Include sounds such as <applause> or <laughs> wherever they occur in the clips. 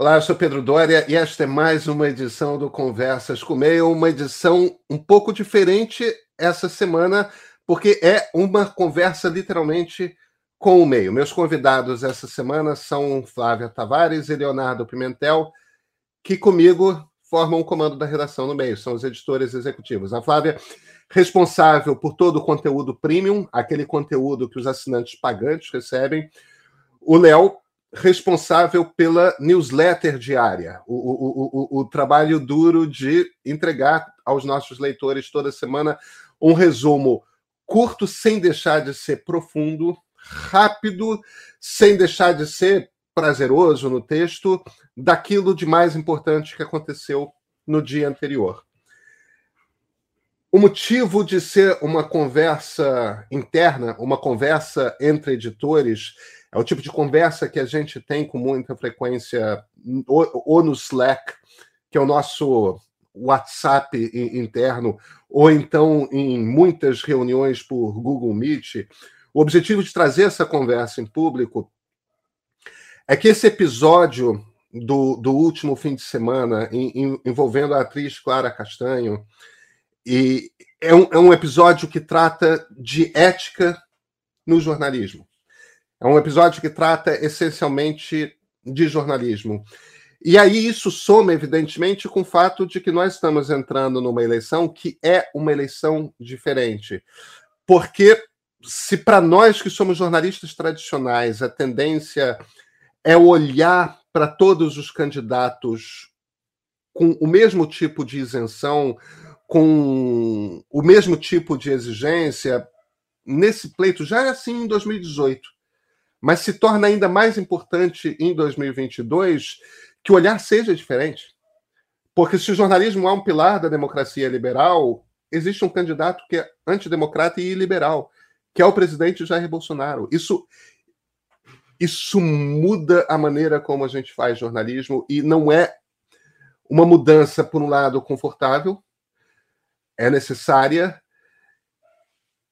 Olá, eu sou Pedro Dória e esta é mais uma edição do Conversas com Meio, uma edição um pouco diferente essa semana, porque é uma conversa literalmente com o meio. Meus convidados essa semana são Flávia Tavares e Leonardo Pimentel, que comigo formam o comando da redação no meio, são os editores executivos. A Flávia, responsável por todo o conteúdo premium, aquele conteúdo que os assinantes pagantes recebem. O Léo, responsável pela newsletter diária, o, o, o, o, trabalho duro de entregar aos nossos leitores toda semana um resumo curto, sem deixar de ser profundo, rápido, sem deixar de ser prazeroso no texto, daquilo de mais importante que aconteceu no dia anterior. O motivo de ser uma conversa interna, uma conversa entre editores, é o tipo de conversa que a gente tem com muita frequência ou, ou no Slack, que é o nosso WhatsApp interno, ou então em muitas reuniões por Google Meet. O objetivo de trazer essa conversa em público é que esse episódio do, do último fim de semana, em, em, envolvendo a atriz Clara Castanho, e é um, é um episódio que trata de ética no jornalismo. É um episódio que trata essencialmente de jornalismo. E aí isso soma, evidentemente, com o fato de que nós estamos entrando numa eleição que é uma eleição diferente. Porque se para nós que somos jornalistas tradicionais a tendência é olhar para todos os candidatos com o mesmo tipo de isenção, com o mesmo tipo de exigência, nesse pleito já era assim em 2018 mas se torna ainda mais importante em 2022 que o olhar seja diferente. Porque se o jornalismo é um pilar da democracia liberal, existe um candidato que é antidemocrata e iliberal, que é o presidente Jair Bolsonaro. Isso isso muda a maneira como a gente faz jornalismo e não é uma mudança por um lado confortável, é necessária,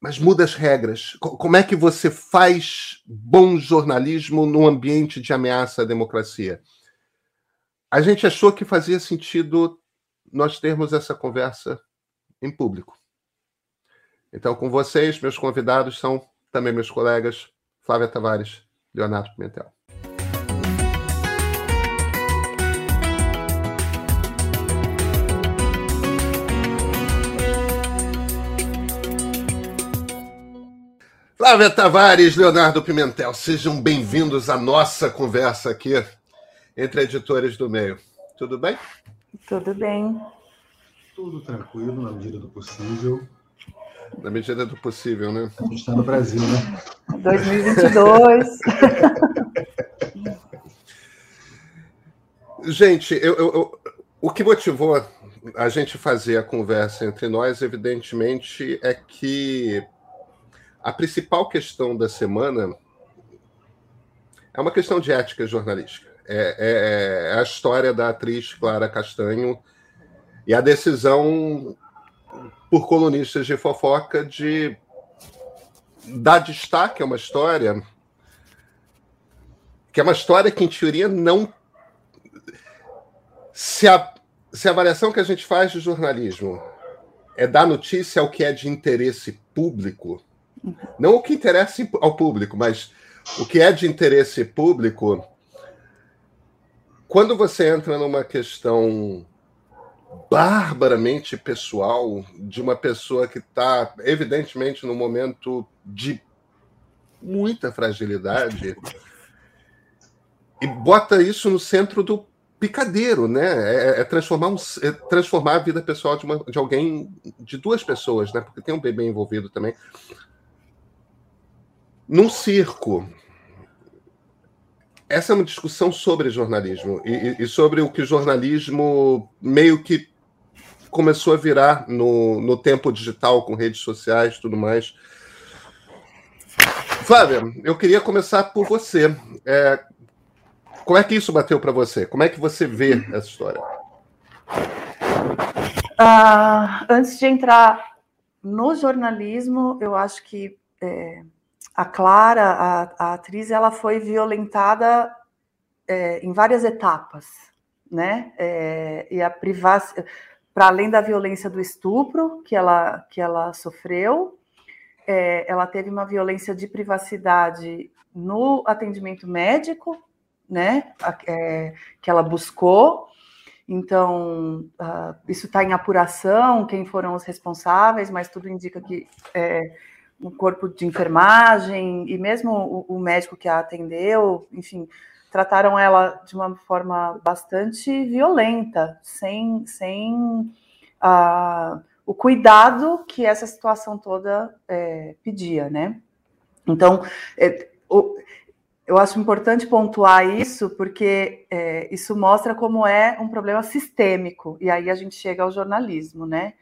mas muda as regras. Como é que você faz bom jornalismo num ambiente de ameaça à democracia? A gente achou que fazia sentido nós termos essa conversa em público. Então, com vocês, meus convidados são também meus colegas Flávia Tavares, Leonardo Pimentel. Flávia Tavares, Leonardo Pimentel, sejam bem-vindos à nossa conversa aqui entre editores do meio. Tudo bem? Tudo bem. Tudo tranquilo, na medida do possível. Na medida do possível, né? A gente está no Brasil, né? 2022. <laughs> gente, eu, eu, eu, o que motivou a gente fazer a conversa entre nós, evidentemente, é que a principal questão da semana é uma questão de ética jornalística. É, é, é, a história da atriz Clara Castanho e a decisão por colunistas de fofoca de dar destaque a uma história que é uma história que, em teoria, não. Se a, se a avaliação que a gente faz de jornalismo é dar notícia ao que é de interesse público, não o que interessa ao público, mas o que é de interesse público. Quando você entra numa questão barbaramente pessoal de uma pessoa que está, evidentemente, num momento de muita fragilidade, e bota isso no centro do picadeiro, né? É, é transformar, um, é transformar a vida pessoal de, uma, de alguém, de duas pessoas, né? Porque tem um bebê envolvido também num circo. Essa é uma discussão sobre jornalismo e, e, sobre o que o jornalismo meio que começou a virar no, no tempo digital, com redes sociais e tudo mais. Flávia, eu queria começar por você. É, como é que isso bateu para você? Como é que você vê essa história? Uh, antes de entrar no jornalismo, eu acho que é, a Clara, a, a atriz, ela foi violentada é, em várias etapas, né? É, e a privacidade, para além da violência do estupro que ela, que ela sofreu, é, ela teve uma violência de privacidade no atendimento médico, né? É, que ela buscou. Então, uh, isso está em apuração, quem foram os responsáveis, mas tudo indica que o corpo de enfermagem e mesmo o, o médico que a atendeu, enfim, trataram ela de uma forma bastante violenta, sem, sem uh, o cuidado que essa situação toda é, pedia, né? Então, é, o, eu acho importante pontuar isso, porque é, isso mostra como é um problema sistêmico, e aí a gente chega ao jornalismo, né?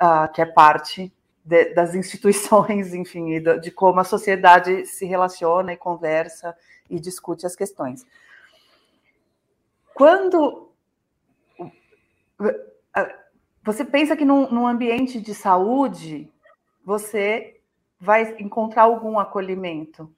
Uh, que é parte de, das instituições, <laughs> enfim, de, de como a sociedade se relaciona e conversa e discute as questões. Quando você pensa que num, num ambiente de saúde, você vai encontrar algum acolhimento,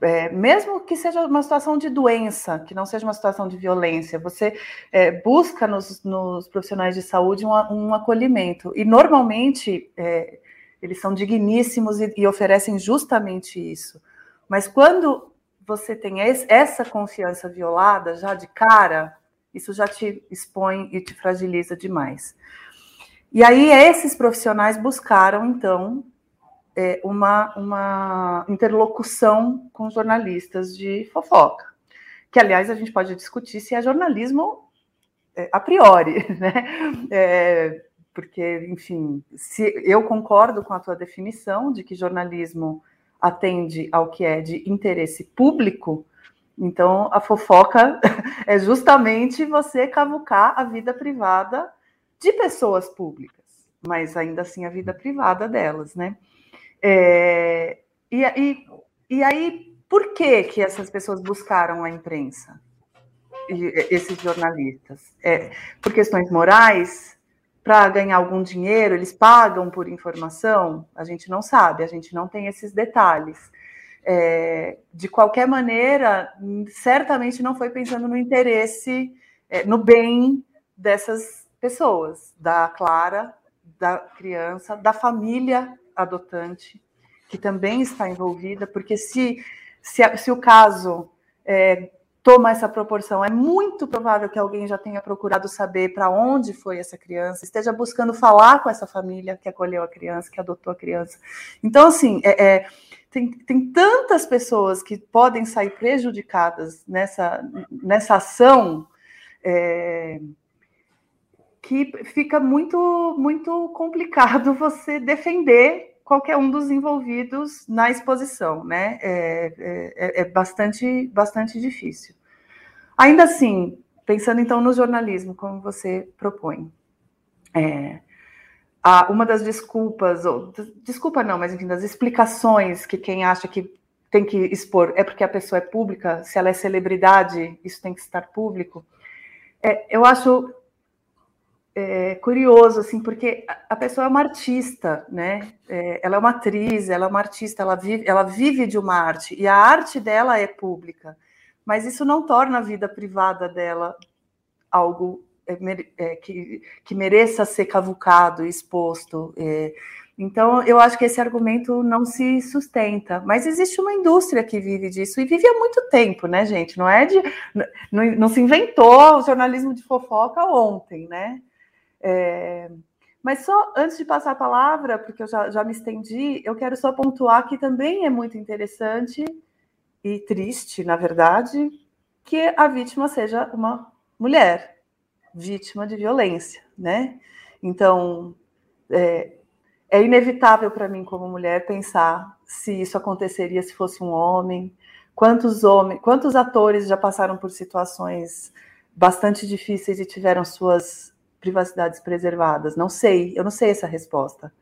é, mesmo que seja uma situação de doença, que não seja uma situação de violência, você é, busca nos, nos, profissionais de saúde um, um acolhimento. E normalmente é, eles são digníssimos e, e, oferecem justamente isso. Mas quando você tem esse, essa confiança violada já de cara, isso já te expõe e te fragiliza demais. E aí esses profissionais buscaram, então, é, uma, uma interlocução com jornalistas de fofoca. Que, aliás, a gente pode discutir se é jornalismo é, a priori, <laughs> né? É, porque, enfim, se eu concordo com a tua definição de que jornalismo atende ao que é de interesse público, então a fofoca <laughs> é justamente você cavucar a vida privada de pessoas públicas, mas ainda assim a vida privada delas, né? É, e, e, e aí, por que, que essas pessoas buscaram a imprensa? E, esses jornalistas? É, por questões morais? Para ganhar algum dinheiro, eles pagam por informação? A gente não sabe, a gente não tem esses detalhes. É, de qualquer maneira, certamente não foi pensando no interesse, é, no bem dessas pessoas, da Clara, da criança, da família adotante, que também está envolvida, porque se, se, se o caso é, toma essa proporção, é muito provável que alguém já tenha procurado saber para onde foi essa criança, esteja buscando falar com essa família que acolheu a criança, que adotou a criança. Então, assim, é, é, tem, tem tantas pessoas que podem sair prejudicadas nessa, nessa ação. É, que fica muito muito complicado <laughs> você defender qualquer um dos envolvidos na exposição, né? É, é, é, bastante bastante difícil. Ainda assim, pensando então no jornalismo, como você propõe, é, a, uma das desculpas, ou desculpa não, mas enfim, das explicações que quem acha que tem que expor é porque a pessoa é pública, se ela é celebridade, isso tem que estar público. É, eu acho é, curioso, assim, porque a pessoa é uma artista, né? É, ela é uma atriz, ela é uma artista, ela vive, ela vive de uma arte, e a arte dela é pública, mas isso não torna a vida privada dela algo é, é que, que mereça ser cavucado, exposto. É. então, eu acho que esse argumento não se sustenta. Mas existe uma indústria que vive disso e vive há muito tempo, né, gente? Não é de. Não, não se inventou o jornalismo de fofoca ontem, né? É, mas só antes de passar a palavra, porque eu já, já me estendi, eu quero só pontuar que também é muito interessante e triste, na verdade, que a vítima seja uma mulher, vítima de violência, né? Então, é, é inevitável para mim, como mulher, pensar se isso aconteceria se fosse um homem. Quantos homens, quantos atores já passaram por situações bastante difíceis e tiveram suas privacidades preservadas? Não sei, eu não sei essa resposta.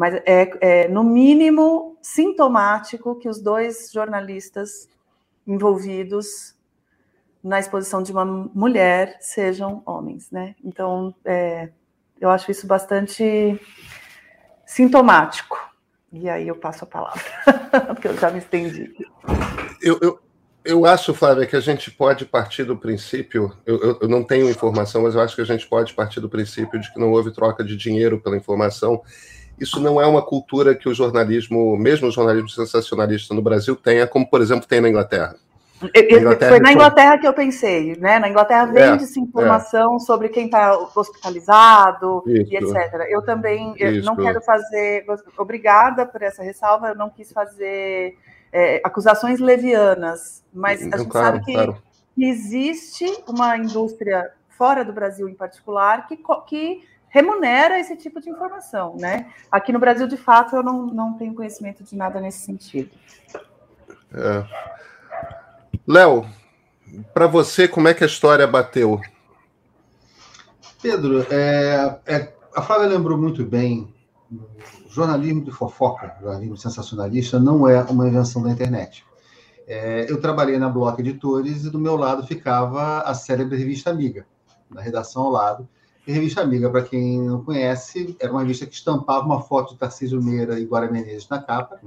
Mas é, é, no mínimo, sintomático que os dois jornalistas envolvidos na exposição de uma mulher sejam homens, né? Então, é, eu acho isso bastante sintomático. E aí eu passo a palavra, <laughs> porque eu já me estendi. Eu, eu, eu acho, Flávia, que a gente pode partir do princípio. Eu, eu, não tenho informação, mas eu acho que a gente pode partir do princípio de que não houve troca de dinheiro pela informação. Isso não é uma cultura que o jornalismo, mesmo o jornalismo sensacionalista no Brasil, tenha, como, por exemplo, tem na Inglaterra. Na foi na Inglaterra que eu pensei, né? Na Inglaterra vende-se é, informação é. sobre quem está hospitalizado Isso. e etc. Eu também eu não quero fazer. Obrigada por essa ressalva, eu não quis fazer é, acusações levianas, mas a gente claro, sabe que, claro. que, existe uma indústria fora do Brasil em particular que, que remunera esse tipo de informação, né? Aqui no Brasil, de fato, eu não, não tenho conhecimento de nada nesse sentido. É. Léo, para você, como é que a história bateu? Pedro, é, é, a Flávia lembrou muito bem jornalismo de fofoca, jornalismo sensacionalista, não é uma invenção da internet. É, eu trabalhei na Block Editores e do meu lado ficava a célebre revista Amiga, na redação ao lado. Revista Amiga, para quem não conhece, era uma revista que estampava uma foto de Tarcísio Meira e Guara Menezes na capa,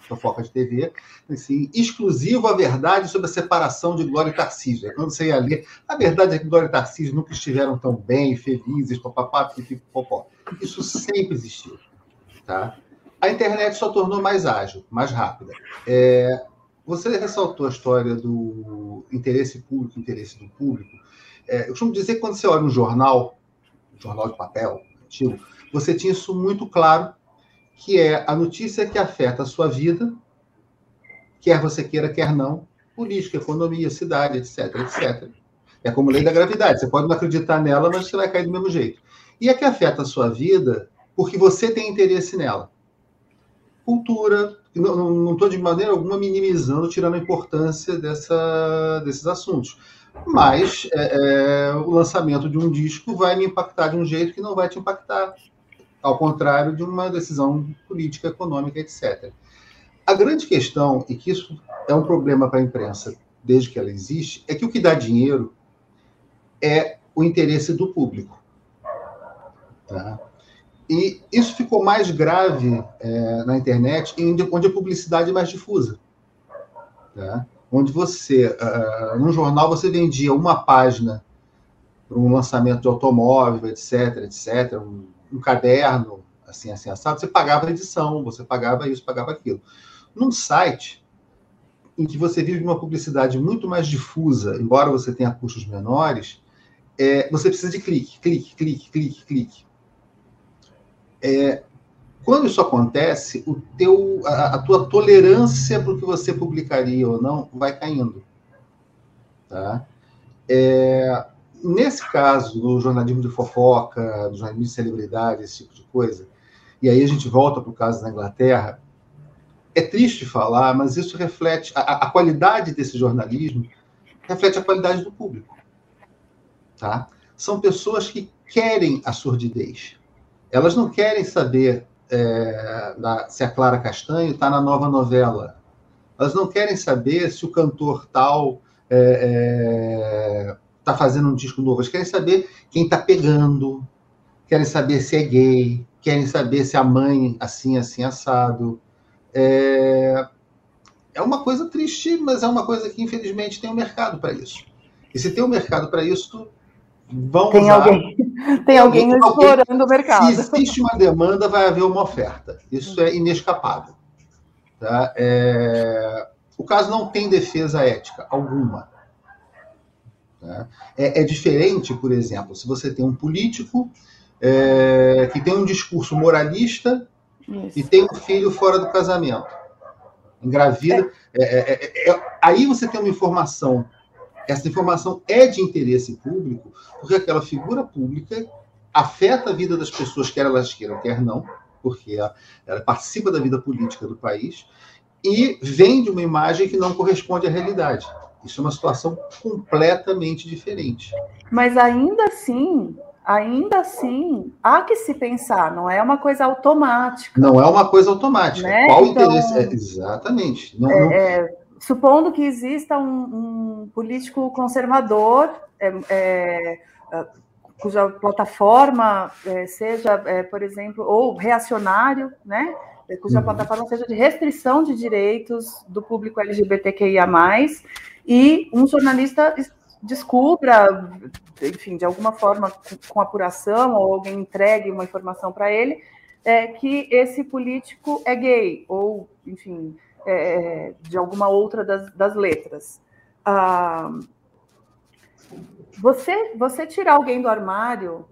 fofoca de TV, assim, exclusivo a verdade sobre a separação de Glória e Tarcísio. Quando você ia ler, a verdade é que Glória e Tarcísio nunca estiveram tão bem, felizes, papapá, pipi, popó. Isso sempre existiu. Tá? A internet só tornou mais ágil, mais rápida. É, você ressaltou a história do interesse público, interesse do público. É, eu costumo dizer que quando você olha um jornal, jornal de papel, antigo, você tinha isso muito claro, que é a notícia que afeta a sua vida, quer você queira, quer não, política, economia, cidade, etc, etc. É como lei da gravidade, você pode não acreditar nela, mas você vai cair do mesmo jeito. E a que afeta a sua vida porque você tem interesse nela. Cultura, não estou de maneira alguma minimizando, tirando a importância dessa, desses assuntos. Mas é, é, o lançamento de um disco vai me impactar de um jeito que não vai te impactar, ao contrário de uma decisão política, econômica, etc. A grande questão, e que isso é um problema para a imprensa desde que ela existe, é que o que dá dinheiro é o interesse do público. Tá? E isso ficou mais grave é, na internet, onde a publicidade é mais difusa. Tá? Onde você, uh, num jornal, você vendia uma página para um lançamento de automóvel, etc., etc., um, um caderno, assim, assim, assado, você pagava a edição, você pagava isso, pagava aquilo. Num site em que você vive uma publicidade muito mais difusa, embora você tenha custos menores, é, você precisa de clique, clique, clique, clique, clique. É, quando isso acontece, o teu, a, a tua tolerância para o que você publicaria ou não vai caindo. Tá? É, nesse caso, do jornalismo de fofoca, do jornalismo de celebridade, esse tipo de coisa, e aí a gente volta para o caso da Inglaterra, é triste falar, mas isso reflete a, a, qualidade desse jornalismo, reflete a qualidade do público. Tá? São pessoas que querem a surdidez. Elas não querem saber é, da, se a Clara Castanho está na nova novela. Elas não querem saber se o cantor tal está é, é, tá fazendo um disco novo. Elas querem saber quem está pegando, querem saber se é gay, querem saber se a mãe assim, assim, assado. É, é uma coisa triste, mas é uma coisa que infelizmente tem um mercado para isso. E se tem um mercado para isso, vão tem usar. Alguém, <laughs> tem alguém explorando alguém, o mercado. Se existe uma demanda, vai haver uma oferta. Isso é inescapável. Tá? É... O caso não tem defesa ética alguma. Tá? É, é, diferente, por exemplo, se você tem um político é, que tem um discurso moralista Isso. e tem um filho fora do casamento, engravida. É. É, é, aí você tem uma informação essa informação é de interesse público, porque aquela figura pública afeta a vida das pessoas, quer elas queiram, quer não, porque ela, ela participa da vida política do país, e vende uma imagem que não corresponde à realidade. Isso é uma situação completamente diferente. Mas ainda assim, ainda assim, há que se pensar, não é uma coisa automática. Não é uma coisa automática. Né? Qual então, interesse? É, exatamente. Não, é, não... Supondo que exista um, um político conservador é, é, é cuja plataforma é, seja, é, por exemplo, ou reacionário, né? cuja uhum. plataforma seja de restrição de direitos do público LGBTQIA+, e um jornalista descubra, enfim, de alguma forma, com apuração, ou alguém entregue uma informação para ele, é, que esse político é gay, ou, enfim, é, de alguma outra das, das letras. Ah, você, você tirar alguém do armário,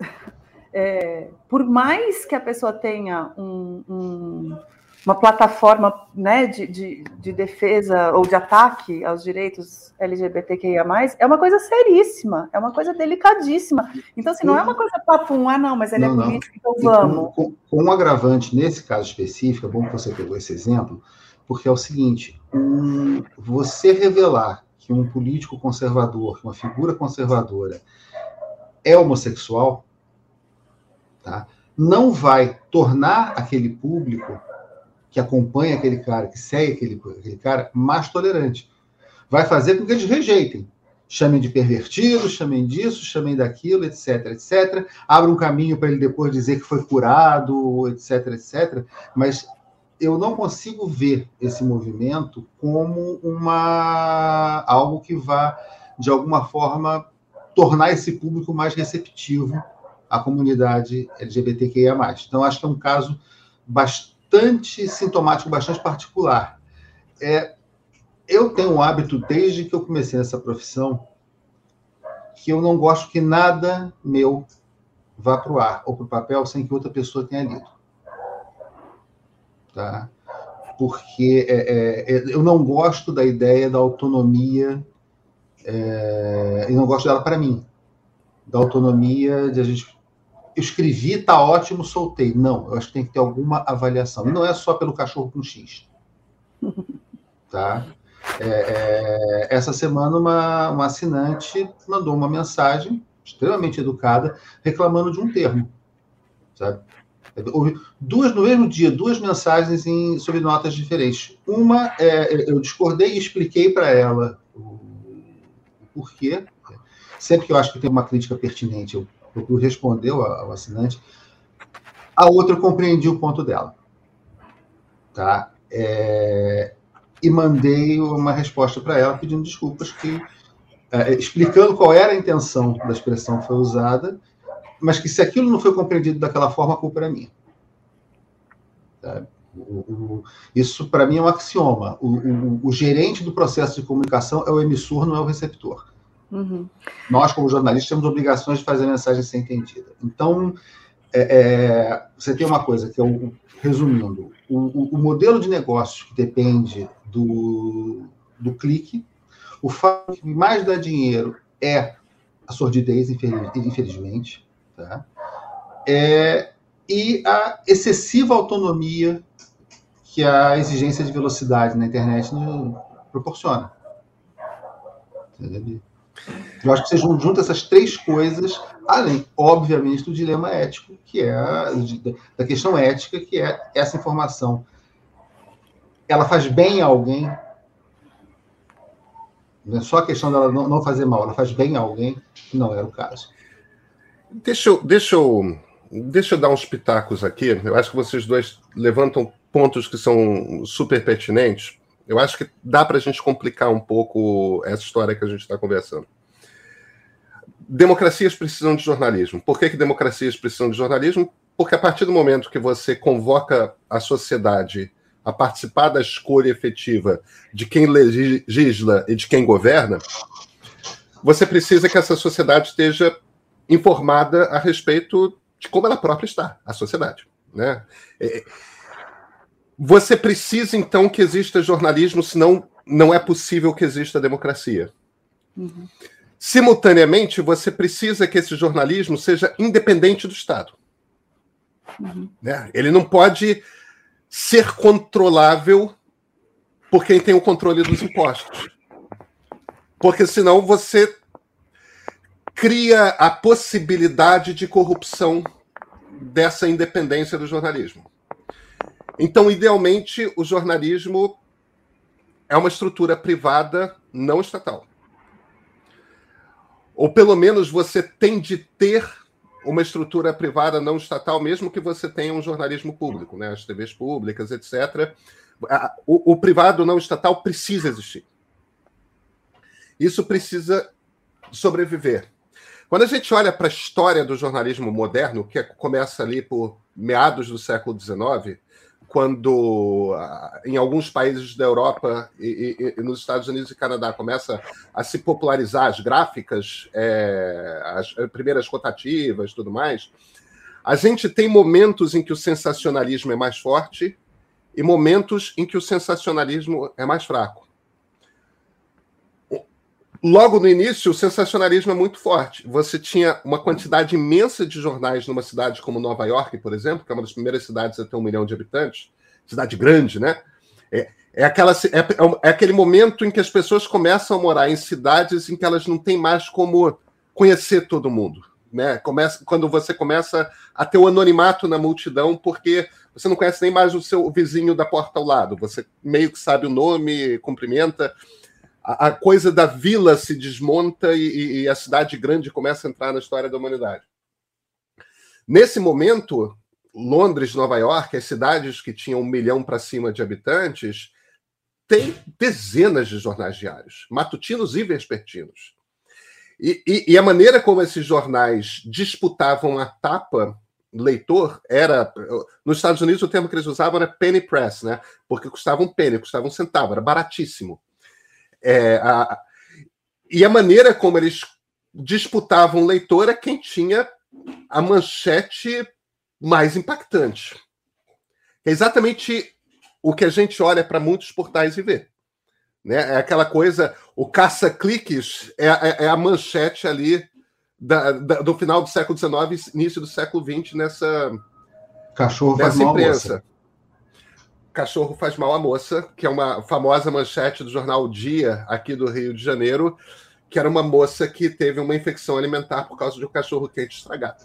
<laughs> é, por mais que a pessoa tenha um, um uma plataforma né, de, de, de, defesa ou de ataque aos direitos LGBTQIA, é uma coisa seríssima, é uma coisa delicadíssima. Então, assim, não é uma coisa papum, ah, não, mas ele é não, é político, então vamos. Com, com, com, um agravante nesse caso específico, é bom que você pegou esse exemplo, porque é o seguinte: um, você revelar que um político conservador, uma figura conservadora é homossexual, tá? não vai tornar aquele público que acompanha aquele cara, que segue aquele, aquele cara, mais tolerante. Vai fazer com que eles rejeitem. Chamem de pervertido, chamem disso, chamem daquilo, etc, etc. Abra um caminho para ele depois dizer que foi curado, etc, etc. Mas eu não consigo ver esse movimento como uma algo que vá de alguma forma tornar esse público mais receptivo à comunidade LGBTQIA+. Então acho que é um caso bastante sintomático, bastante particular. É, eu tenho um hábito, desde que eu comecei nessa profissão, que eu não gosto que nada meu vá para o ar ou para o papel sem que outra pessoa tenha lido. Tá? Porque é, é, é eu não gosto da ideia da autonomia, é, eu não gosto dela para mim, da autonomia de a gente escrevi, tá ótimo, soltei. Não, eu acho que tem que ter alguma avaliação. E não é só pelo cachorro com X. <laughs> Tá? É, é, essa semana, uma, uma assinante mandou uma mensagem extremamente educada reclamando de um termo. Sabe? Duas, no mesmo dia, duas mensagens em, sobre notas diferentes. Uma, é, eu discordei e expliquei para ela o porquê. Sempre que eu acho que tem uma crítica pertinente, eu procuro responder ao, ao assinante. A outra eu compreendi o ponto dela. Tá? É, e mandei uma resposta para ela pedindo desculpas, que, é, explicando qual era a intenção da expressão que foi usada, mas que se aquilo não foi compreendido daquela forma, a culpa era minha. O, o, isso, para mim, é um axioma. O, o, gerente do processo de comunicação é o emissor, não é o receptor. Uhum. Nós, como jornalistas, temos obrigações de fazer a mensagem ser entendida. Então, é, é, você tem uma coisa que eu, resumindo, o, o, modelo de negócio que depende do, do clique, o fato que mais dá dinheiro é a sordidez, infelizmente, tá? É, e a excessiva autonomia que a exigência de velocidade na internet proporciona. Entendeu? Eu acho que você junta essas três coisas, além, obviamente, do dilema ético, que é a, da questão ética, que é essa informação. Ela faz bem a alguém? Não é só a questão dela não, fazer mal, ela faz bem a alguém? Não era o caso. Deixa eu, deixa eu, deixa eu dar uns pitacos aqui. Eu acho que vocês dois levantam pontos que são super pertinentes. Eu acho que dá para a gente complicar um pouco essa história que a gente está conversando. Democracias precisam de jornalismo. Por que, que democracias precisam de jornalismo? Porque a partir do momento que você convoca a sociedade a participar da escolha efetiva de quem legisla e de quem governa, você precisa que essa sociedade esteja informada a respeito de como ela própria está, a sociedade. Né? É, você precisa, então, que exista jornalismo, senão não é possível que exista democracia. Uhum. Simultaneamente, você precisa que esse jornalismo seja independente do Estado. Uhum. Né? Ele não pode ser controlável por quem tem o controle dos impostos. Porque senão você cria a possibilidade de corrupção dessa independência do jornalismo. Então, idealmente, o jornalismo é uma estrutura privada não estatal. Ou pelo menos você tem de ter uma estrutura privada não estatal, mesmo que você tenha um jornalismo público, né? as TVs públicas, etc. O, o privado não estatal precisa existir. Isso precisa sobreviver. Quando a gente olha para a história do jornalismo moderno, que começa ali por meados do século XIX, quando ah, em alguns países da Europa e, e, e, nos Estados Unidos e Canadá começa a se popularizar as gráficas, é, as primeiras rotativas, tudo mais, a gente tem momentos em que o sensacionalismo é mais forte e momentos em que o sensacionalismo é mais fraco logo no início, o sensacionalismo é muito forte. Você tinha uma quantidade imensa de jornais numa cidade como Nova York, por exemplo, que é uma das primeiras cidades a ter um milhão de habitantes, cidade grande, né? É, é, aquela, é, é aquele momento em que as pessoas começam a morar em cidades em que elas não têm mais como conhecer todo mundo. Né? Começa, quando você começa a ter o anonimato na multidão, porque você não conhece nem mais o seu vizinho da porta ao lado, você meio que sabe o nome, cumprimenta a, coisa da vila se desmonta e, e a cidade grande começa a entrar na história da humanidade. Nesse momento, Londres, Nova York, as cidades que tinham um milhão para cima de habitantes, têm dezenas de jornais diários, matutinos e vespertinos. E, e, e, a maneira como esses jornais disputavam a tapa leitor era. Nos Estados Unidos, o termo que eles usavam era penny press, né? Porque custava um penny, custava um centavo, era baratíssimo. É, a, e a maneira como eles disputavam o leitor é quem tinha a manchete mais impactante. É exatamente o que a gente olha para muitos portais e vê. Né? É aquela coisa, o caça-cliques é, é, é, a manchete ali da, da, do final do século XIX, início do século XX nessa, Cachorro nessa imprensa. Cachorro Faz Mal à Moça, que é uma famosa manchete do jornal Dia, aqui do Rio de Janeiro, que era uma moça que teve uma infecção alimentar por causa de um cachorro quente estragado.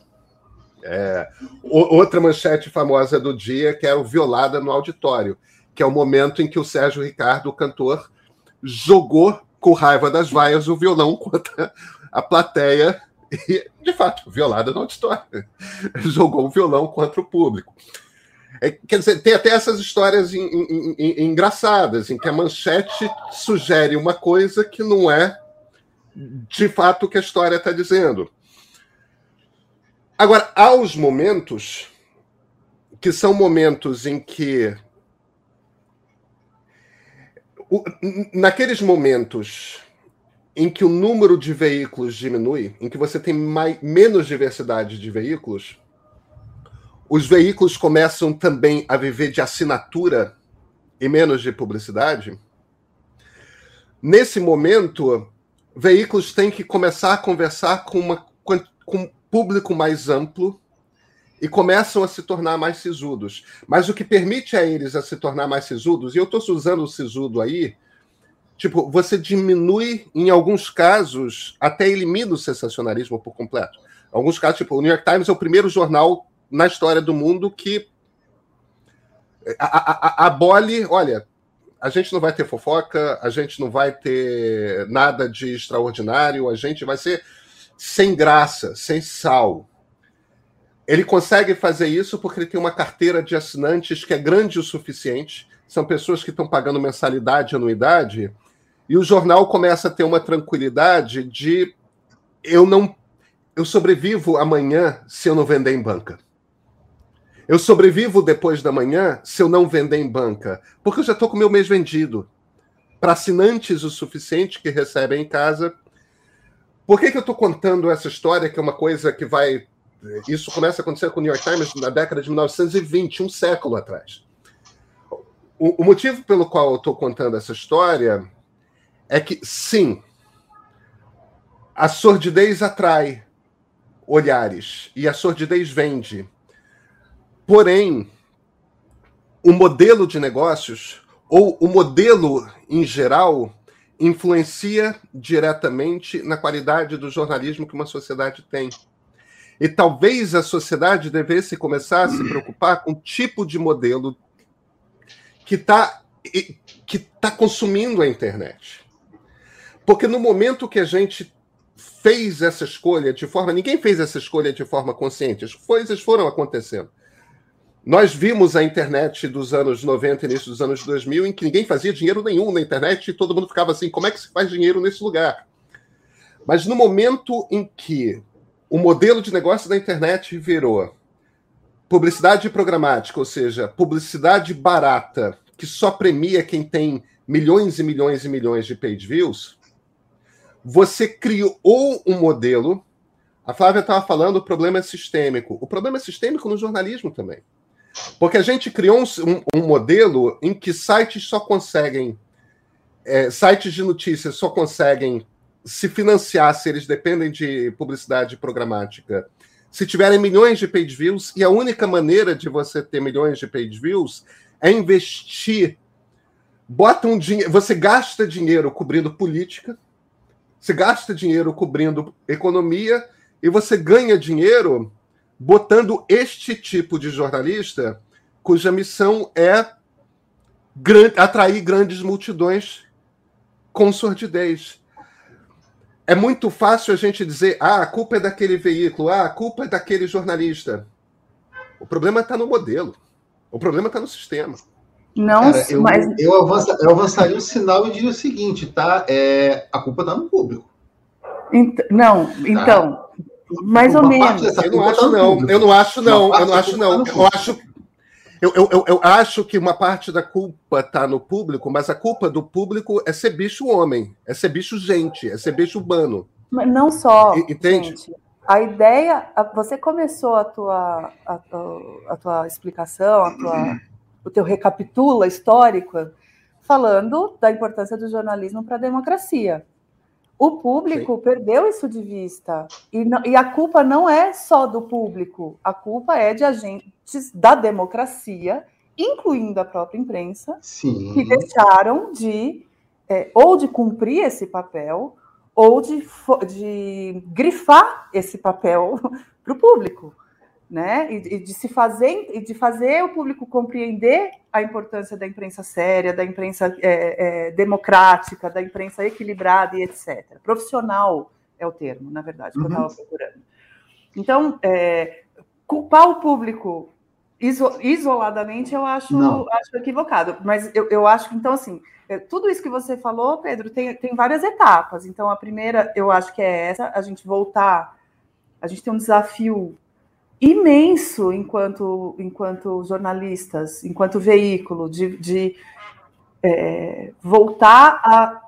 É, outra manchete famosa do dia, que era o Violada no Auditório, que é o momento em que o Sérgio Ricardo, o cantor, jogou com raiva das vaias o violão contra a plateia e, de fato, violada no auditório. <laughs> Jogou o violão contra o público. É, quer dizer, tem até essas histórias engraçadas, em que a manchete sugere uma coisa que não é de fato o que a história está dizendo. Agora, há os momentos que são momentos em que. Naqueles momentos em que o número de veículos diminui, em que você tem mais, menos diversidade de veículos, os veículos começam também a viver de assinatura e menos de publicidade. Nesse momento, veículos têm que começar a conversar com, uma, com um público mais amplo e começam a se tornar mais sisudos. Mas o que permite a eles a se tornar mais sisudos, e eu estou usando o sisudo aí, tipo, você diminui, em alguns casos, até elimina o sensacionalismo por completo. Alguns casos, tipo, o New York Times é o primeiro jornal na história do mundo que a, abole, olha, a gente não vai ter fofoca, a gente não vai ter nada de extraordinário, a gente vai ser sem graça, sem sal. Ele consegue fazer isso porque ele tem uma carteira de assinantes que é grande o suficiente, são pessoas que estão pagando mensalidade, anuidade, e o jornal começa a ter uma tranquilidade de eu não eu sobrevivo amanhã se eu não vender em banca. Eu sobrevivo depois da manhã se eu não vender em banca, porque eu já estou com o meu mês vendido. Para assinantes o suficiente que recebem em casa. Por que, que eu estou contando essa história, que é uma coisa que vai. Isso começa a acontecer com o New York Times na década de 1920, um século atrás. O, o motivo pelo qual eu estou contando essa história é que, sim, a sordidez atrai olhares e a sordidez vende. Porém, o modelo de negócios, ou o modelo em geral, influencia diretamente na qualidade do jornalismo que uma sociedade tem. E talvez a sociedade devesse começar a se preocupar com o tipo de modelo que está que tá consumindo a internet. Porque no momento que a gente fez essa escolha de forma. Ninguém fez essa escolha de forma consciente, as coisas foram acontecendo. Nós vimos a internet dos anos 90, início dos anos 2000, em que ninguém fazia dinheiro nenhum na internet e todo mundo ficava assim: como é que se faz dinheiro nesse lugar? Mas no momento em que o modelo de negócio da internet virou publicidade programática, ou seja, publicidade barata, que só premia quem tem milhões e milhões e milhões de page views, você criou um modelo. A Flávia estava falando o problema é sistêmico. O problema é sistêmico no jornalismo também. Porque a gente criou um, um modelo em que sites só conseguem. É, sites de notícias só conseguem se financiar se eles dependem de publicidade programática se tiverem milhões de page views, e a única maneira de você ter milhões de page views é investir. Bota um dinheiro. Você gasta dinheiro cobrindo política, você gasta dinheiro cobrindo economia, e você ganha dinheiro botando este tipo de jornalista, cuja missão é atrair grandes multidões com sordidez é muito fácil a gente dizer, ah, a culpa é daquele veículo, ah, a culpa é daquele jornalista. O problema está no modelo. O problema está no sistema. Não, Cara, eu, mas... eu, avança, eu avançaria o sinal e diria o seguinte, tá? É, a culpa está no público. Ent não, tá? então, mais ou menos. Eu não acho, não. Eu não acho, não. Eu não acho, não. Eu acho, eu, eu, eu, acho que uma parte da culpa está no público, mas a culpa do público é ser bicho homem, é ser bicho gente, é ser bicho humano. Mas não só. Entende? Gente, a ideia. Você começou a tua, a, a tua explicação, a tua, o teu recapitula histórico, falando da importância do jornalismo para a democracia. O público Sim. perdeu isso de vista. E, não, e, a culpa não é só do público, a culpa é de agentes da democracia, incluindo a própria imprensa, Sim. que deixaram de é, ou de cumprir esse papel ou de, de grifar esse papel <laughs> para o público né? E, de se fazer e de fazer o público compreender a importância da imprensa séria, da imprensa é, é, democrática, da imprensa equilibrada e etc. Profissional é o termo, na verdade, que uhum. eu estava procurando. Então, é, culpar o público iso, isoladamente eu acho, acho equivocado. Mas eu, eu acho que, então, assim, é, tudo isso que você falou, Pedro, tem, tem várias etapas. Então, a primeira, eu acho que é essa, a gente voltar, a gente tem um desafio imenso enquanto, enquanto jornalistas, enquanto veículo, de, de é, voltar a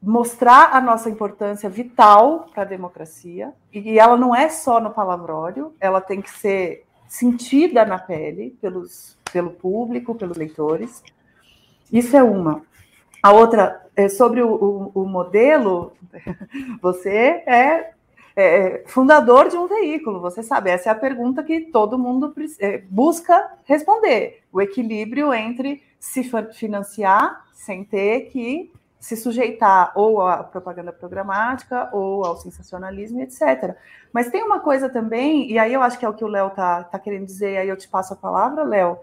mostrar a nossa importância vital para a democracia, e ela não é só no palavrório, ela tem que ser sentida na pele pelos, pelo público, pelos leitores. Isso é uma. A outra é sobre o, o, o modelo, <laughs> você é é, é, fundador de um veículo, você sabe, essa é a pergunta que todo mundo é, busca responder: o equilíbrio entre se financiar sem ter que se sujeitar ou à propaganda programática ou ao sensacionalismo, etc. Mas tem uma coisa também, e aí eu acho que é o que o Léo está tá querendo dizer, aí eu te passo a palavra, Léo,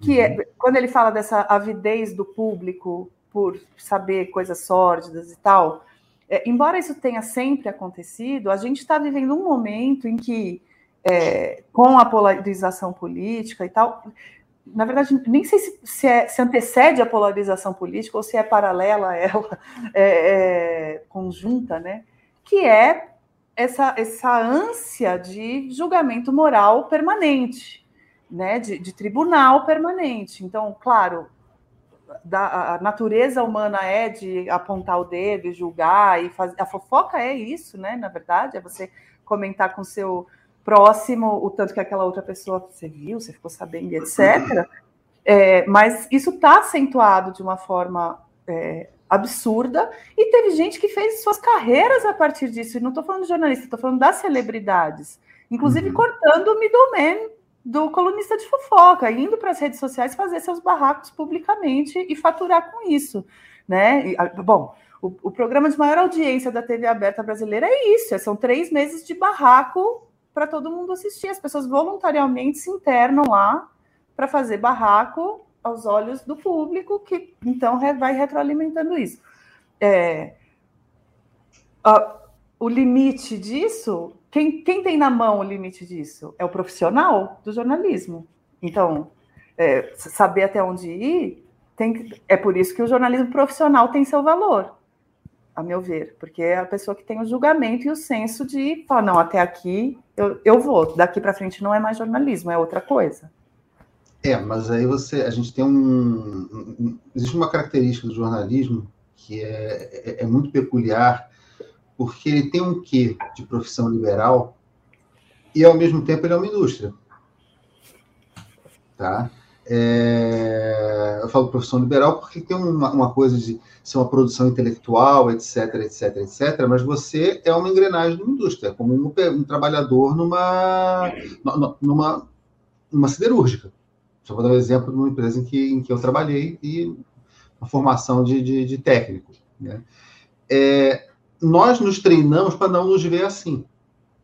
que é, uhum. é quando ele fala dessa avidez do público por saber coisas sórdidas e tal, é, embora isso tenha sempre acontecido, a gente está vivendo um momento em que, é, com a polarização política e tal, na verdade, nem sei se, se, é, se antecede a polarização política ou se é paralela a ela, é, é, conjunta, né? Que é essa, essa ânsia de julgamento moral permanente, né? De, de tribunal permanente. Então, claro, da, a natureza humana é de apontar o dedo e julgar e fazer. A fofoca é isso, né? Na verdade, é você comentar com seu próximo o tanto que aquela outra pessoa você viu, você ficou sabendo, etc. É, mas isso está acentuado de uma forma é, absurda e teve gente que fez suas carreiras a partir disso. E não estou falando de jornalista, estou falando das celebridades, inclusive uhum. cortando o middleman do colunista de fofoca, indo para as redes sociais fazer seus barracos publicamente e faturar com isso, né? E, bom, o, o, programa de maior audiência da TV aberta brasileira é isso, é, são três meses de barraco para todo mundo assistir. As pessoas voluntariamente se internam lá para fazer barraco aos olhos do público, que então vai retroalimentando isso. É, a, o limite disso quem, quem tem na mão o limite disso? É o profissional do jornalismo. Então, é, saber até onde ir, tem, é por isso que o jornalismo profissional tem seu valor, a meu ver, porque é a pessoa que tem o julgamento e o senso de falar, não, até aqui eu, eu vou, daqui para frente não é mais jornalismo, é outra coisa. É, mas aí você, a gente tem um, um existe uma característica do jornalismo que é, é, é muito peculiar, porque ele tem um quê de profissão liberal e ao mesmo tempo ele é uma indústria, tá? É, eu falo profissão liberal porque tem uma, uma, coisa de ser uma produção intelectual, etc, etc, etc, mas você é uma engrenagem de uma indústria, como um, um trabalhador numa, numa, numa siderúrgica. Só vou dar um exemplo de uma empresa em que, em que eu trabalhei e uma formação de, de, de técnico. Né? É, nós nos treinamos para não nos ver assim.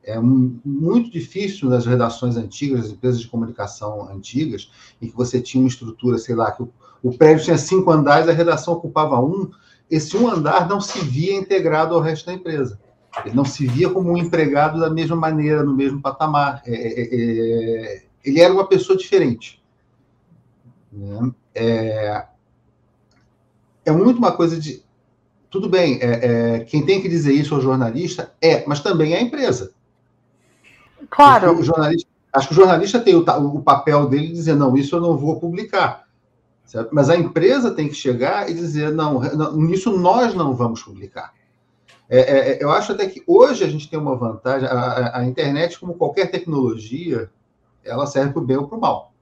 É muito difícil nas redações antigas, nas empresas de comunicação antigas, em que você tinha uma estrutura, sei lá, que o, o prédio tinha cinco andares, a redação ocupava um, esse um andar não se via integrado ao resto da empresa. Ele não se via como um empregado da mesma maneira, no mesmo patamar. É, é, é, é ele era uma pessoa diferente. Né? É, é muito uma coisa de. Tudo bem, é, é, quem tem que dizer isso é o jornalista, é, mas também é a empresa. Claro. O jornalista, acho que o jornalista tem o, o, papel dele de dizer, não, isso eu não vou publicar. Certo? Mas a empresa tem que chegar e dizer, não, não isso nós não vamos publicar. É, é, é, eu acho até que hoje a gente tem uma vantagem, a, a, a internet, como qualquer tecnologia, ela serve para o bem ou para o mal.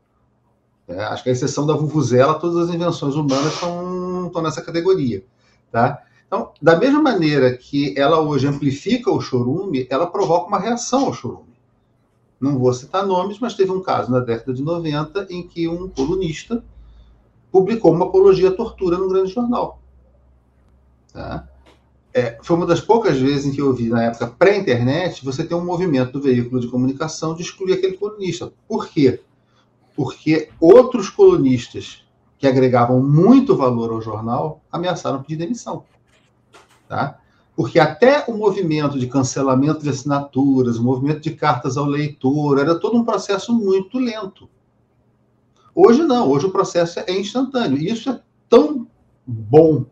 É, acho que a exceção da Vuvuzela, todas as invenções humanas estão nessa categoria. Tá? Então, da mesma maneira que ela hoje amplifica o chorume, ela provoca uma reação ao chorume. Não vou citar nomes, mas teve um caso na década de 90 em que um colunista publicou uma apologia à tortura no grande jornal. Tá? É, foi uma das poucas vezes em que eu vi, na época pré-internet, você ter um movimento do veículo de comunicação de excluir aquele colunista. Por quê? porque outros colunistas que agregavam muito valor ao jornal ameaçaram pedir demissão. Tá? Porque até o movimento de cancelamento de assinaturas, o movimento de cartas ao leitor, era todo um processo muito lento. Hoje não, hoje o processo é instantâneo. E isso é tão bom,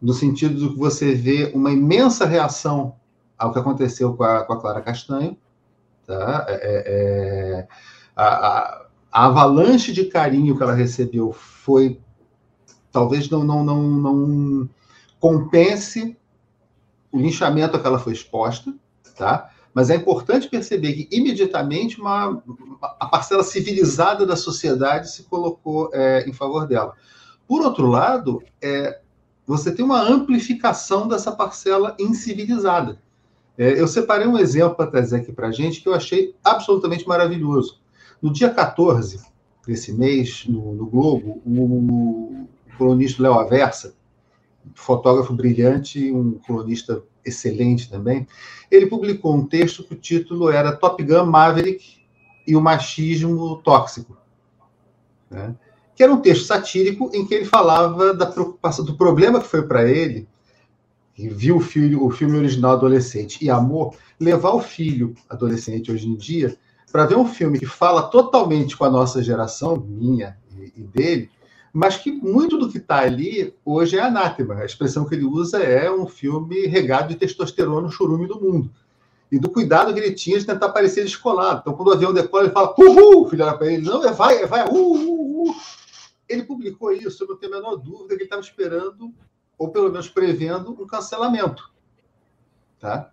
no sentido de que você vê uma imensa reação ao que aconteceu com a, com a Clara Castanho. Tá? É, é, é a, a, avalanche de carinho que ela recebeu foi talvez não não não, não compense o linchamento a que ela foi exposta, tá? Mas é importante perceber que imediatamente uma, a parcela civilizada da sociedade se colocou é, em favor dela. Por outro lado, é, você tem uma amplificação dessa parcela incivilizada. É, eu separei um exemplo para trazer aqui para a gente que eu achei absolutamente maravilhoso. No dia 14 desse mês, no, no Globo, o, o colunista Léo Aversa, fotógrafo brilhante, um colunista excelente também, ele publicou um texto que o título era Top Gun Maverick e o machismo tóxico. Né? Que era um texto satírico em que ele falava da preocupação, do problema que foi para ele, que viu o, filho, o filme original adolescente e amou, levar o filho adolescente hoje em dia para ver um filme que fala totalmente com a nossa geração, minha e, dele, mas que muito do que está ali hoje é anátema. A expressão que ele usa é um filme regado de testosterona no churume do mundo. E do cuidado que ele tinha de tentar parecer descolado. Então, quando o avião decola, ele fala, uhul, filho para ele. Não, é vai, é vai, uhul, Ele publicou isso, eu não tenho a menor dúvida que ele estava esperando, ou pelo menos prevendo, um cancelamento. Tá?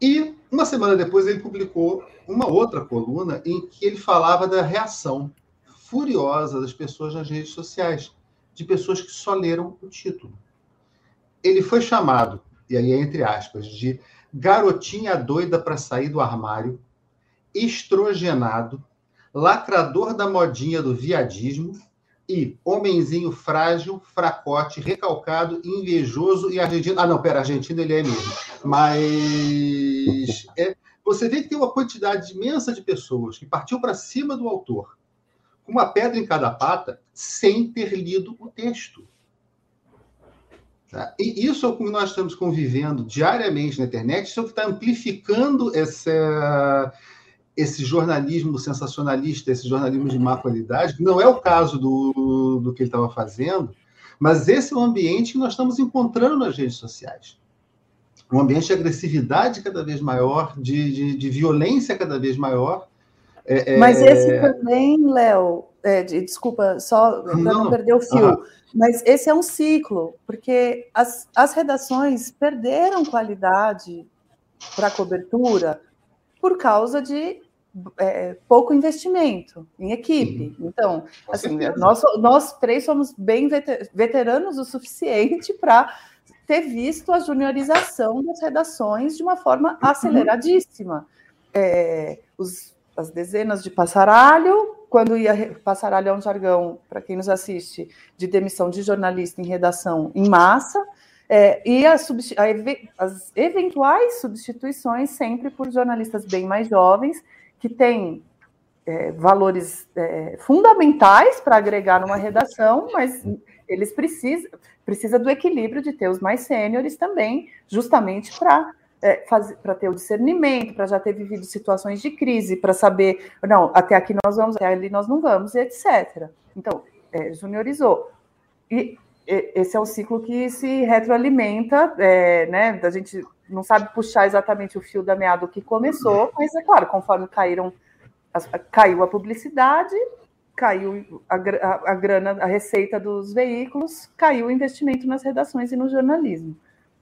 E uma semana depois ele publicou uma outra coluna em que ele falava da reação furiosa das pessoas nas redes sociais, de pessoas que só leram o título. Ele foi chamado, e aí é entre aspas, de garotinha doida para sair do armário, estrogenado, lacrador da modinha do viadismo e homenzinho frágil, fracote, recalcado, invejoso e argentino. Ah, não, pera, argentino ele é mesmo. Mas é, você vê que tem uma quantidade imensa de pessoas que partiu para cima do autor, uma pedra em cada pata, sem ter lido o texto. Tá? E isso é o que nós estamos convivendo diariamente na internet, isso é o que está amplificando essa, esse jornalismo sensacionalista, esse jornalismo de má qualidade, que não é o caso do, do que ele estava fazendo, mas esse é o ambiente que nós estamos encontrando nas redes sociais. Um ambiente de agressividade cada vez maior, de, de, de violência cada vez maior. É, é mas esse também, Léo, é, desculpa, só para não, não, perder o fio, mas esse é um ciclo, porque as, as redações perderam qualidade para cobertura por causa de é, pouco investimento em equipe. Uhum. Então, assim, nós, nós três somos bem veteranos o suficiente para ter visto a juniorização das redações de uma forma uhum. aceleradíssima. É, os, as dezenas de passaralho, quando ia passaralho é um jargão, para quem nos assiste, de demissão de jornalista em redação em massa, é, e a, a, as eventuais substituições sempre por jornalistas bem mais jovens, que têm é, valores é, fundamentais para agregar numa redação, mas eles precisam precisa do equilíbrio de ter os mais sêniores também, justamente para é, para ter o discernimento, para já ter vivido situações de crise, para saber, não, até aqui nós vamos, até ali nós não vamos, etc. Então, é, juniorizou. E esse é um ciclo que se retroalimenta, é, né? A gente não sabe puxar exatamente o fio da meada que começou, mas é claro, conforme caíram, caiu a publicidade, caiu a, a, a grana, a receita dos veículos, caiu o investimento nas redações e no jornalismo.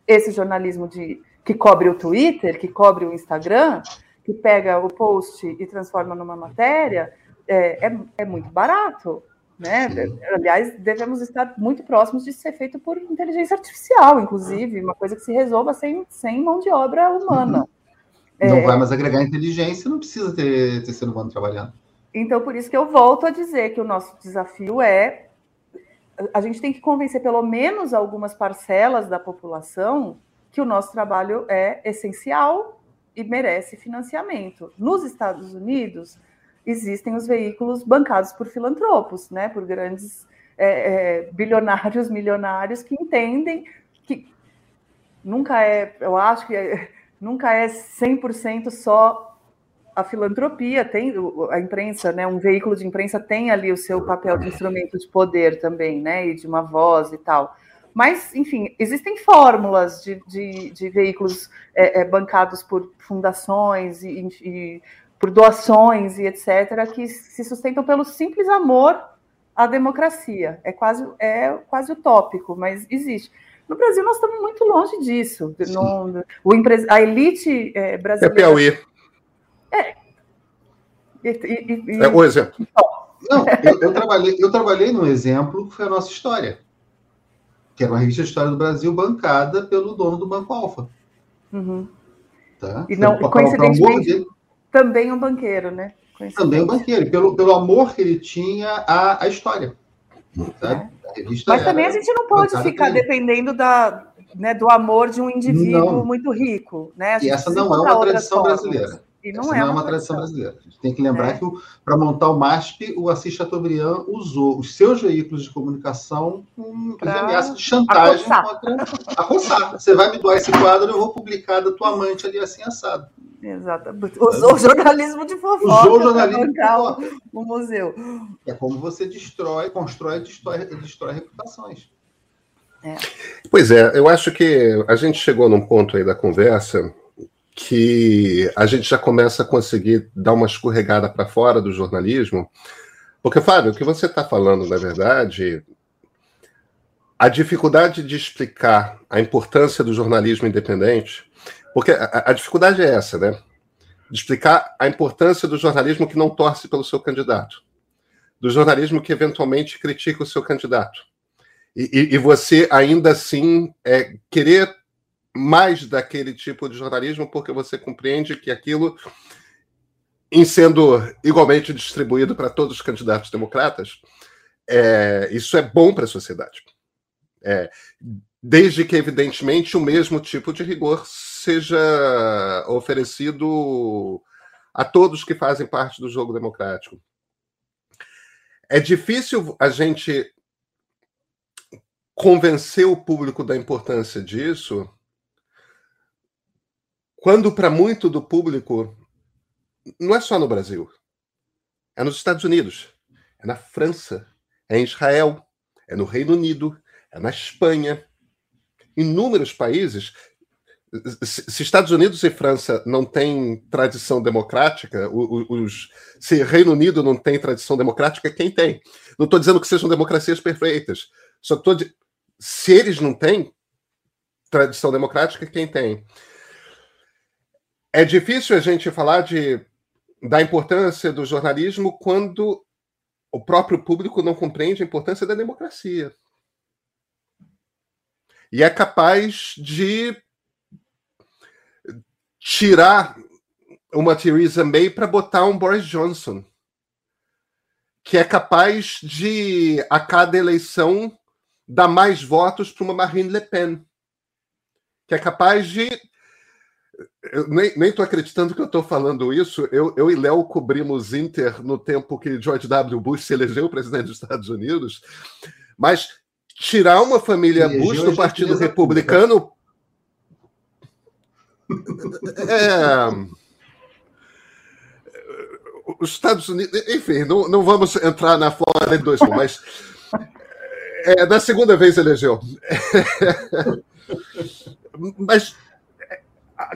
Esse jornalismo de que cobre o Twitter, que cobre o Instagram, que pega o post e transforma numa matéria, é, é, é muito barato. Né? Aliás, devemos estar muito próximos de ser feito por inteligência artificial, inclusive, uma coisa que se resolva sem, sem mão de obra humana. Não é... vai mais agregar inteligência, não precisa ter, ter ser humano trabalhando. Então, por isso que eu volto a dizer que o nosso desafio é a gente tem que convencer pelo menos algumas parcelas da população que o nosso trabalho é essencial e merece financiamento. Nos Estados Unidos, existem os veículos bancados por filantropos, né, por grandes é, é, bilionários, milionários que entendem que nunca é, eu acho que é, nunca é 100% só a filantropia, tem a imprensa, né, um veículo de imprensa tem ali o seu papel de instrumento de poder também, né, e de uma voz e tal. Mas, enfim, existem fórmulas de, de, de veículos é, é, bancados por fundações e, e por doações e etc., que se sustentam pelo simples amor à democracia. É quase, é quase utópico, mas existe. No Brasil, nós estamos muito longe disso. No, o empre... A elite é, brasileira. É Piauí. É. E, e, e... é o exemplo. Não, eu, eu, trabalhei, eu trabalhei num exemplo que foi a nossa história, que era uma revista de história do Brasil bancada pelo dono do Banco Alfa. Uhum. Tá? E não, coincidentemente, também um banqueiro, né? Também um banqueiro, pelo, pelo amor que ele tinha à, à história. Tá? É. Mas também a gente não pode ficar dependendo da, né, do amor de um indivíduo não. muito rico. Né? E essa não é uma tradição formas. brasileira. E não, é, não é, uma tradição brasileira. A gente tem que lembrar é. que para montar o MASP, o Assis Chateaubriand usou os seus veículos de comunicação com pra... ameaça de chantagem contra a. Você vai me doar esse quadro, eu vou publicar da tua amante ali assim assado. Exatamente. Usou o jornalismo de fofoca. Usou o jornalismo de fofoca. O museu. É como você destrói, constrói e destrói, destrói reputações. É. Pois é, eu acho que a gente chegou num ponto aí da conversa que a gente já começa a conseguir dar uma escorregada para fora do jornalismo. Porque, Fábio, o que você está falando, na verdade, a dificuldade de explicar a importância do jornalismo independente, porque a, a, dificuldade é essa, né? De explicar a importância do jornalismo que não torce pelo seu candidato, do jornalismo que eventualmente critica o seu candidato. E, e, e você ainda assim é, querer mais daquele tipo de jornalismo, porque você compreende que aquilo, em sendo igualmente distribuído para todos os candidatos democratas, é, isso é bom para a sociedade. É, desde que, evidentemente, o mesmo tipo de rigor seja oferecido a todos que fazem parte do jogo democrático. É difícil a gente convencer o público da importância disso quando para muito do público não é só no Brasil. É nos Estados Unidos, é na França, é em Israel, é no Reino Unido, é na Espanha. Inúmeros países. Se Estados Unidos e França não têm tradição democrática, os, se Reino Unido não tem tradição democrática, quem tem? Não estou dizendo que sejam democracias perfeitas. Só estou. De... Se eles não têm tradição democrática, quem tem? É difícil a gente falar de, da importância do jornalismo quando o próprio público não compreende a importância da democracia. E é capaz de tirar uma Theresa May para botar um Boris Johnson, que é capaz de, a cada eleição, dar mais votos para uma Marine Le Pen, que é capaz de eu nem estou acreditando que eu estou falando isso. Eu, eu e Léo cobrimos Inter no tempo que George W. Bush se elegeu presidente dos Estados Unidos. Mas tirar uma família Bush do Partido Republicano. É, os Estados Unidos. Enfim, não, não vamos entrar na Flórida dois, mas. É, da segunda vez elegeu. <laughs> mas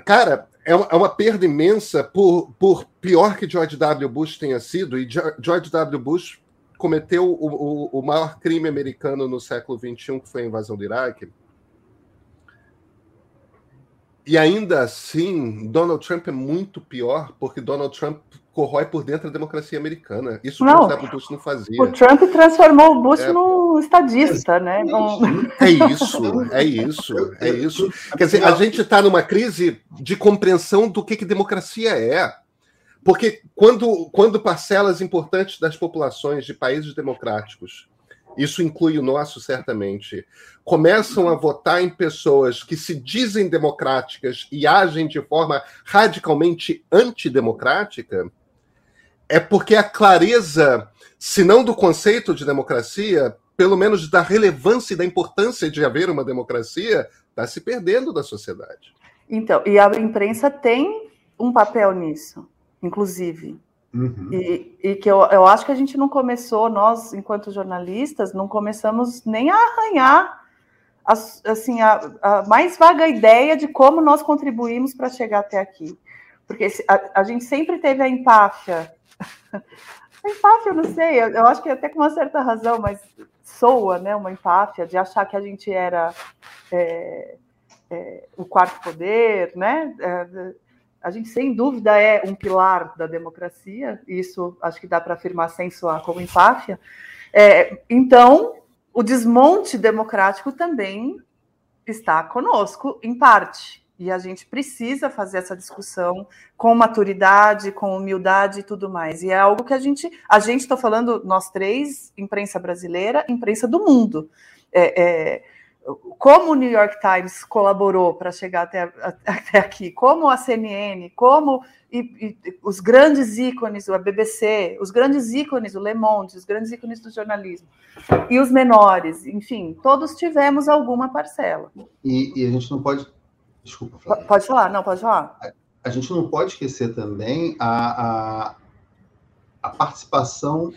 Cara, é uma, é uma, perda imensa, por, por pior que George W. Bush tenha sido, e George W. Bush cometeu o, o, o maior crime americano no século XXI, que foi a invasão do Iraque. E ainda assim, Donald Trump é muito pior, porque Donald Trump corrói por dentro a democracia americana. Isso não, o Bush não fazia. O Trump transformou o Bush é, num estadista, né? É isso, é isso, é isso. Quer dizer, a gente está numa crise de compreensão do que, que democracia é. Porque quando, quando parcelas importantes das populações de países democráticos, isso inclui o nosso certamente, começam a votar em pessoas que se dizem democráticas e agem de forma radicalmente antidemocrática, é porque a clareza, se não do conceito de democracia, pelo menos da relevância e da importância de haver uma democracia, está se perdendo da sociedade. Então, e a imprensa tem um papel nisso, inclusive. Uhum. E, e, que eu, eu acho que a gente não começou, nós, enquanto jornalistas, não começamos nem a arranhar a, assim, a, a mais vaga ideia de como nós contribuímos para chegar até aqui. Porque a, a gente sempre teve a empáfia <laughs> empáfia, eu não sei, eu, eu, acho que até com uma certa razão, mas soa, né, uma empáfia de achar que a gente era é, é, o quarto poder, né? É, a gente, sem dúvida, é um pilar da democracia, isso acho que dá para afirmar sem soar como empáfia. É, então, o desmonte democrático também está conosco, em parte. E a gente precisa fazer essa discussão com maturidade, com humildade e tudo mais. E é algo que a gente, a gente está falando, nós três, imprensa brasileira, imprensa do mundo. É, é, como o New York Times colaborou para chegar até, até aqui, como a CNN, como e, e, os grandes ícones, a BBC, os grandes ícones, o Le Monde, os grandes ícones do jornalismo, e os menores, enfim, todos tivemos alguma parcela. E, e a gente não pode Desculpa, Flávia. Pode falar, não, pode falar. A, a gente não pode esquecer também a, a, a participação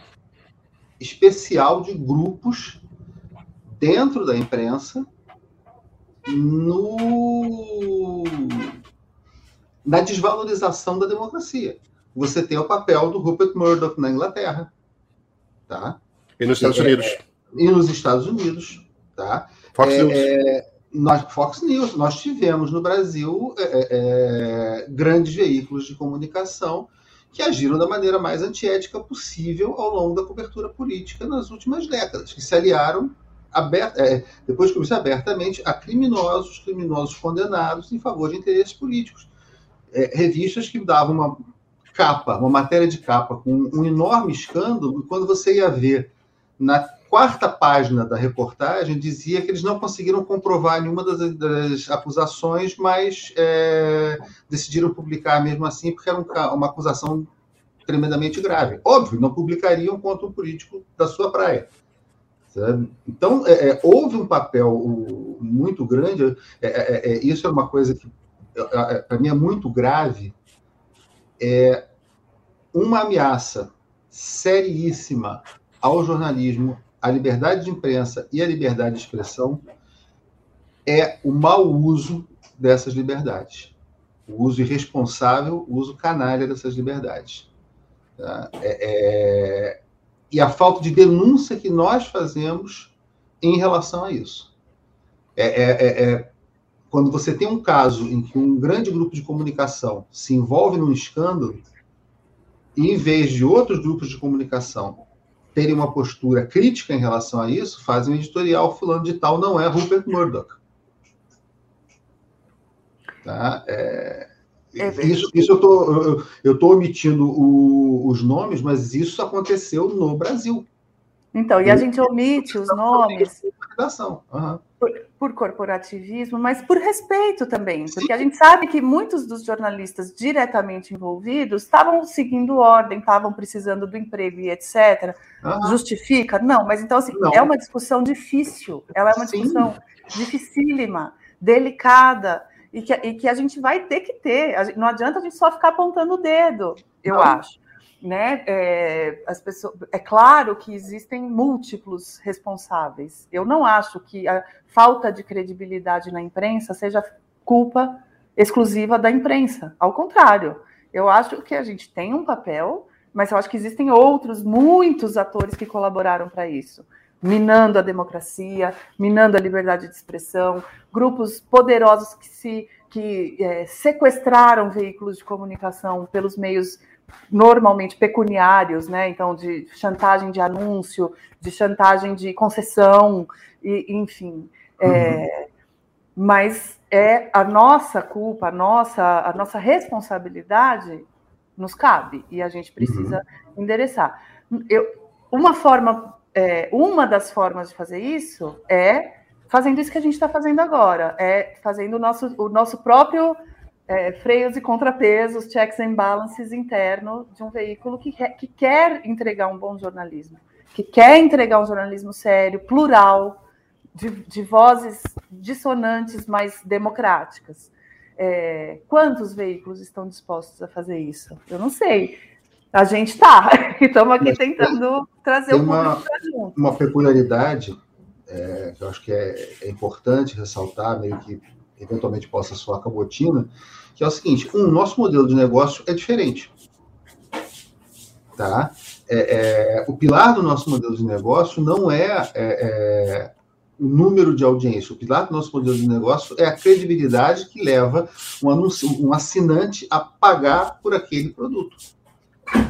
especial de grupos dentro da imprensa no na desvalorização da democracia. Você tem o papel do Rupert Murdoch na Inglaterra, tá? E nos Estados é, Unidos. E nos Estados Unidos, tá? Fox é, News. É, nós, Fox News, nós tivemos no Brasil é, é, é, grandes veículos de comunicação que agiram da maneira mais antiética possível ao longo da cobertura política nas últimas décadas, que se aliaram aberta, é, depois de começar abertamente a criminosos, criminosos condenados em favor de interesses políticos. É, revistas que davam uma capa, uma matéria de capa com um enorme escândalo, e quando você ia ver na quarta página da reportagem dizia que eles não conseguiram comprovar nenhuma das, das acusações, mas é, decidiram publicar mesmo assim, porque era um, uma acusação tremendamente grave. Óbvio, não publicariam contra um político da sua praia. Então, é, é, houve um papel muito grande, é, é, é, isso é uma coisa que, para mim, é muito grave, é uma ameaça seríssima ao jornalismo, à liberdade de imprensa e à liberdade de expressão é o mau uso dessas liberdades. O uso irresponsável, o uso canalha dessas liberdades. Tá? É, é... E a falta de denúncia que nós fazemos em relação a isso. É, é, é, é, quando você tem um caso em que um grande grupo de comunicação se envolve num escândalo, e em vez de outros grupos de comunicação terem uma postura crítica em relação a isso, fazem um editorial fulano de tal não é Rupert Murdoch. Tá? É, é isso, isso eu tô, estou omitindo o, os nomes, mas isso aconteceu no Brasil. Então, e a gente omite os nomes uhum. por, por, corporativismo, mas por respeito também, porque a gente sabe que muitos dos jornalistas diretamente envolvidos estavam seguindo ordem, estavam precisando do emprego e etc. Uhum. Justifica? Não, mas então assim, Não. é uma discussão difícil, ela é uma Sim. discussão dificílima, delicada, e que, e que a gente vai ter que ter. Não adianta a gente só ficar apontando o dedo, eu Não. acho né? É, as pessoas, é claro que existem múltiplos responsáveis. Eu não acho que a falta de credibilidade na imprensa seja culpa exclusiva da imprensa. Ao contrário, eu acho que a gente tem um papel, mas eu acho que existem outros, muitos atores que colaboraram para isso. Minando a democracia, minando a liberdade de expressão, grupos poderosos que se que é, sequestraram veículos de comunicação pelos meios normalmente pecuniários, né? Então, de chantagem de anúncio, de chantagem de concessão, e, enfim. É, uhum. É, mas é a nossa culpa, a nossa, a nossa responsabilidade nos cabe e a gente precisa uhum. endereçar. Eu, uma forma, é, uma das formas de fazer isso é fazendo isso que a gente está fazendo agora, é fazendo o nosso, o nosso próprio é, freios e contrapesos, checks and balances interno de um veículo que, que quer entregar um bom jornalismo, que quer entregar um jornalismo sério, plural, de, de vozes dissonantes, mas democráticas. É, quantos veículos estão dispostos a fazer isso? Eu não sei. A gente está, <laughs> estamos aqui mas tentando tem, trazer tem uma, uma peculiaridade é, que eu acho que é, é importante ressaltar, meio que eventualmente possa soar cabotina, que é o seguinte: um, nosso modelo de negócio é diferente. Tá? É, é, o pilar do nosso modelo de negócio não é, é, é, o número de audiência. O pilar do nosso modelo de negócio é a credibilidade que leva um, anuncio, um assinante a pagar por aquele produto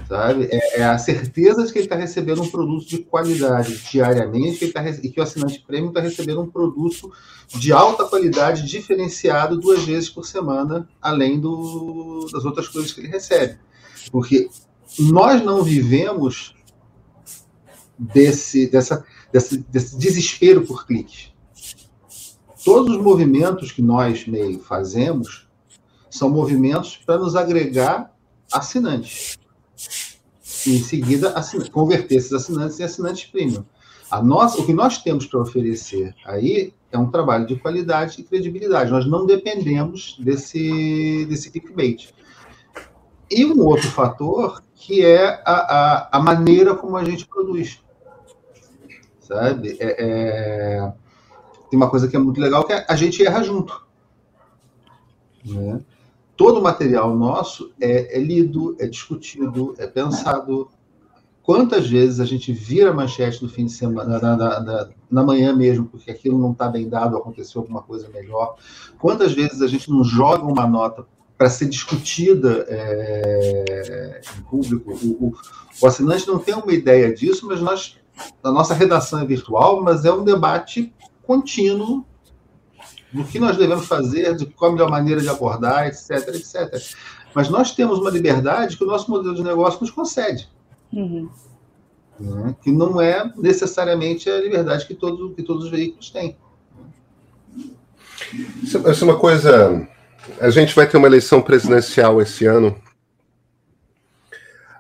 sabe? É, é, a certeza de que ele está recebendo um produto de qualidade diariamente que ele tá, e que o assinante prêmio está recebendo um produto de alta qualidade, diferenciado duas vezes por semana, além do, das outras coisas que ele recebe. Porque nós não vivemos desse, dessa, desse, desse desespero por cliques. Todos os movimentos que nós, meio, fazemos são movimentos para nos agregar assinantes e em seguida converter esses assinantes em assinantes premium. A o que nós temos para oferecer aí é um trabalho de qualidade e credibilidade. Nós não dependemos desse, desse clickbait. E um outro fator que é a, a, a maneira como a gente produz. Sabe? É, é... Tem uma coisa que é muito legal que é a gente erra junto. Né? Todo o material nosso é, é, lido, é discutido, é pensado. Quantas vezes a gente vira a manchete no fim de semana, na, na, na, na manhã mesmo, porque aquilo não está bem dado, aconteceu alguma coisa melhor? Quantas vezes a gente não joga uma nota para ser discutida é, em público? O, o, o assinante não tem uma ideia disso, mas nós, a nossa redação é virtual, mas é um debate contínuo do que nós devemos fazer, de qual a melhor maneira de abordar, etc, etc. Mas nós temos uma liberdade que o nosso modelo de negócio nos concede. Uhum. Né? Que não é necessariamente a liberdade que, todo, que todos os veículos têm. Isso, é uma coisa. A gente vai ter uma eleição presidencial esse ano.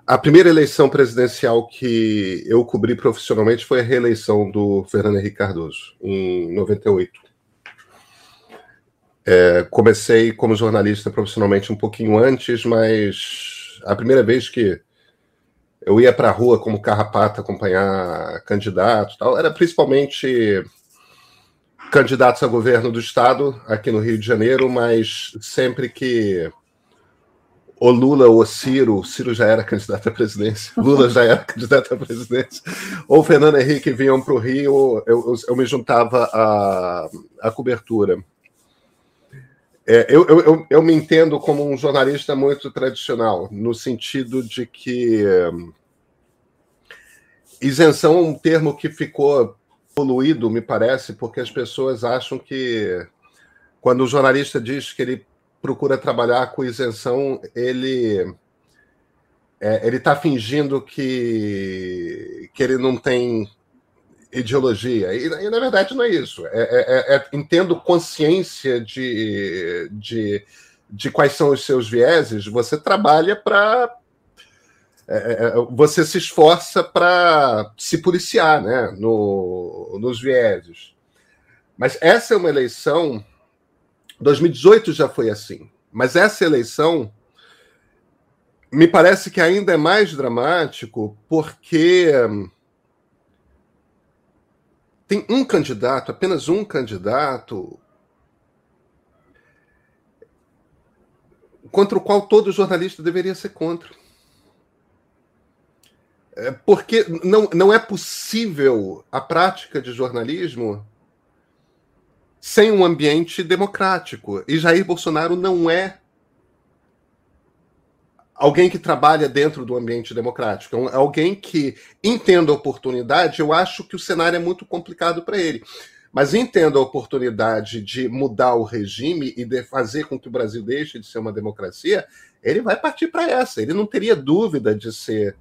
A primeira eleição presidencial que eu cobri profissionalmente foi a reeleição do Fernando Henrique Cardoso, em 98. É, comecei como jornalista profissionalmente um pouquinho antes, mas a primeira vez que eu ia para a rua como carrapata acompanhar candidatos, tal. Era principalmente candidatos a governo do estado aqui no Rio de Janeiro, mas sempre que o Lula ou o Ciro, Ciro já era candidato à presidência, Lula já era <laughs> candidato à presidência, ou Fernando Henrique vinham para o Rio, eu, eu, eu, me juntava à, à cobertura. É, eu, eu, eu, me entendo como um jornalista muito tradicional, no sentido de que hum, isenção é um termo que ficou poluído, me parece, porque as pessoas acham que quando o jornalista diz que ele procura trabalhar com isenção, ele é, ele está fingindo que, que ele não tem ideologia. E, e, na verdade não é isso. É, é, é, é entendo consciência de, de, de quais são os seus vieses, você trabalha para. É, você se esforça para se policiar né, no, nos vieses. Mas essa é uma eleição 2018 já foi assim. Mas essa eleição me parece que ainda é mais dramático porque tem um candidato, apenas um candidato, contra o qual todo jornalista deveria ser contra. É, porque não, não é possível a prática de jornalismo sem um ambiente democrático. E Jair Bolsonaro não é alguém que trabalha dentro do ambiente democrático. É, é alguém que entenda a oportunidade. Eu acho que o cenário é muito complicado para ele. Mas entenda a oportunidade de mudar o regime e de fazer com que o Brasil deixe de ser uma democracia, ele vai partir para essa. Ele não teria dúvida de ser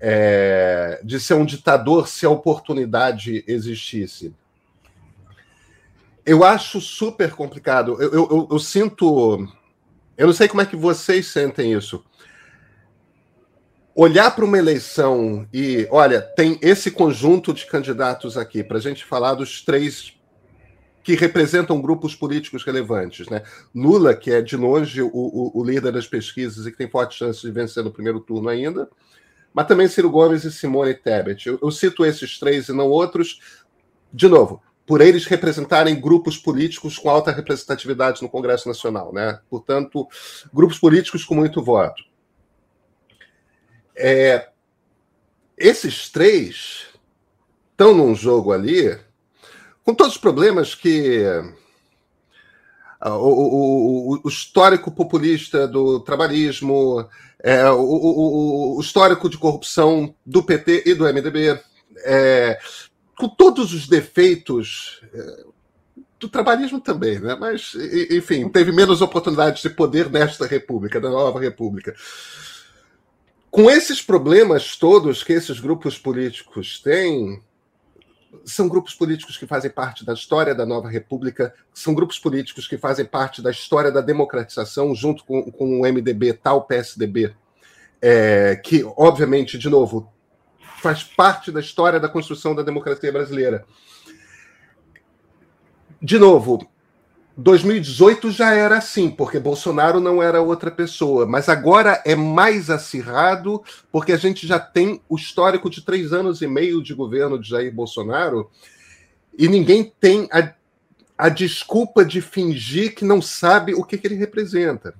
é, de ser um ditador se a oportunidade existisse eu acho super complicado. Eu, eu, eu, eu, sinto. Eu não sei como é que vocês sentem isso. Olhar para uma eleição e, olha, tem esse conjunto de candidatos aqui, para a gente falar dos três que representam grupos políticos relevantes. Né? Lula, que é de longe o, o, o líder das pesquisas e que tem forte chance de vencer no primeiro turno ainda, mas também Ciro Gomes e Simone Tebet. Eu, eu cito esses três e não outros. De novo, por eles representarem grupos políticos com alta representatividade no Congresso Nacional, né? Portanto, grupos políticos com muito voto. É, esses três estão num jogo ali com todos os problemas que ah, o, o, o, histórico populista do trabalhismo, é, o, histórico de corrupção do PT e do MDB, é, com todos os defeitos é, do trabalhismo também, né? Mas, enfim, teve menos oportunidades de poder nesta república, na nova república. Com esses problemas todos que esses grupos políticos têm, são grupos políticos que fazem parte da história da nova república, são grupos políticos que fazem parte da história da democratização, junto com, com o MDB, tal PSDB, é, que, obviamente, de novo, faz parte da história da construção da democracia brasileira. De novo, 2018 já era assim, porque Bolsonaro não era outra pessoa, mas agora é mais acirrado, porque a gente já tem o histórico de três anos e meio de governo de Jair Bolsonaro e ninguém tem a, a desculpa de fingir que não sabe o que, que ele representa.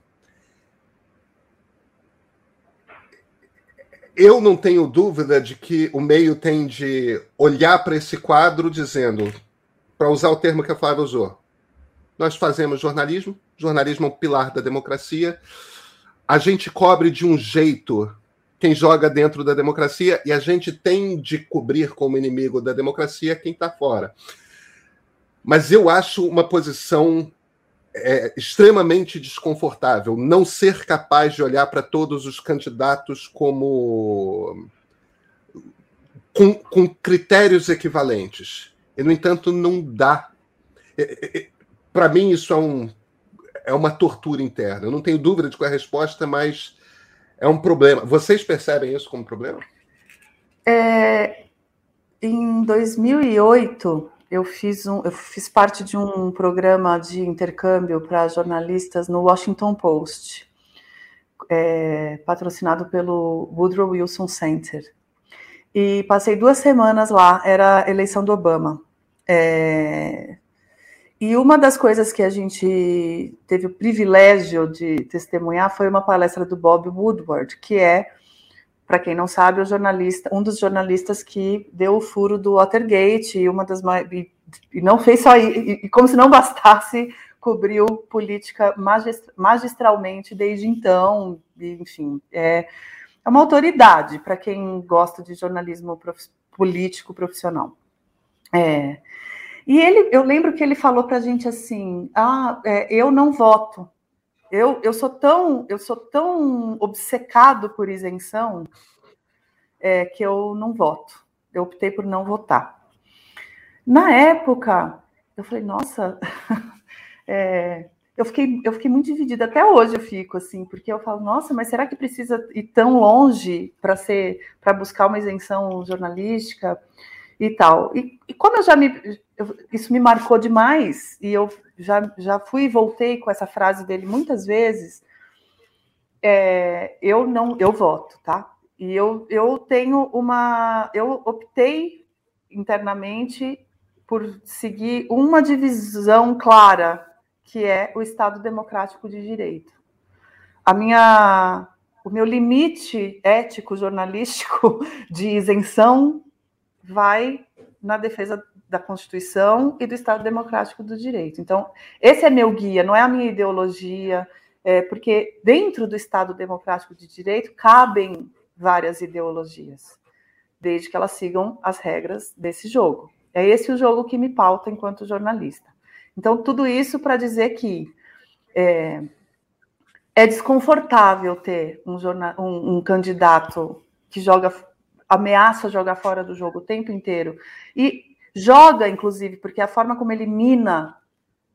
Eu não tenho dúvida de que o meio tem de olhar para esse quadro dizendo, para usar o termo que a Flávia usou, nós fazemos jornalismo, jornalismo é um pilar da democracia, a gente cobre de um jeito quem joga dentro da democracia e a gente tem de cobrir como inimigo da democracia quem está fora. Mas eu acho uma posição é extremamente desconfortável não ser capaz de olhar para todos os candidatos como com, com, critérios equivalentes. E, no entanto, não dá. É, é, é para mim, isso é, um, é uma tortura interna. Eu não tenho dúvida de qual é a resposta, mas é um problema. Vocês percebem isso como problema? É, em 2008, eu fiz, um, eu fiz parte de um programa de intercâmbio para jornalistas no Washington Post. é, patrocinado pelo Woodrow Wilson Center. E passei duas semanas lá, era a eleição do Obama. É, e uma das coisas que a gente teve o privilégio de testemunhar foi uma palestra do Bob Woodward, que é, para quem não sabe, o jornalista, um dos jornalistas que deu o furo do Watergate e uma das e, e não fez só e, e como se não bastasse cobriu política magistralmente desde então, enfim, é, é uma autoridade para quem gosta de jornalismo prof, político profissional. É, e ele, eu lembro que ele falou para a gente assim: ah, é, eu não voto. Eu, eu sou tão eu sou tão obcecado por isenção é, que eu não voto. Eu optei por não votar. Na época, eu falei, nossa, <laughs> é, eu fiquei, eu fiquei muito dividida, até hoje eu fico assim, porque eu falo, nossa, mas será que precisa ir tão longe para ser para buscar uma isenção jornalística e tal? E, e como eu já me eu, isso me marcou demais, e eu já, já fui e voltei com essa frase dele muitas vezes, é, eu não, eu voto, tá? E eu, eu tenho uma, eu optei internamente por seguir uma divisão clara que é o Estado Democrático de Direito. A minha, o meu limite ético jornalístico <laughs> de isenção vai na defesa da Constituição e do Estado Democrático do Direito. Então, esse é meu guia, não é a minha ideologia, é, porque dentro do Estado Democrático de Direito cabem várias ideologias, desde que elas sigam as regras desse jogo. É esse o jogo que me pauta enquanto jornalista. Então, tudo isso para dizer que é, é, desconfortável ter um, jornal, um, um candidato que joga, ameaça jogar fora do jogo o tempo inteiro e joga, inclusive, porque a forma como elimina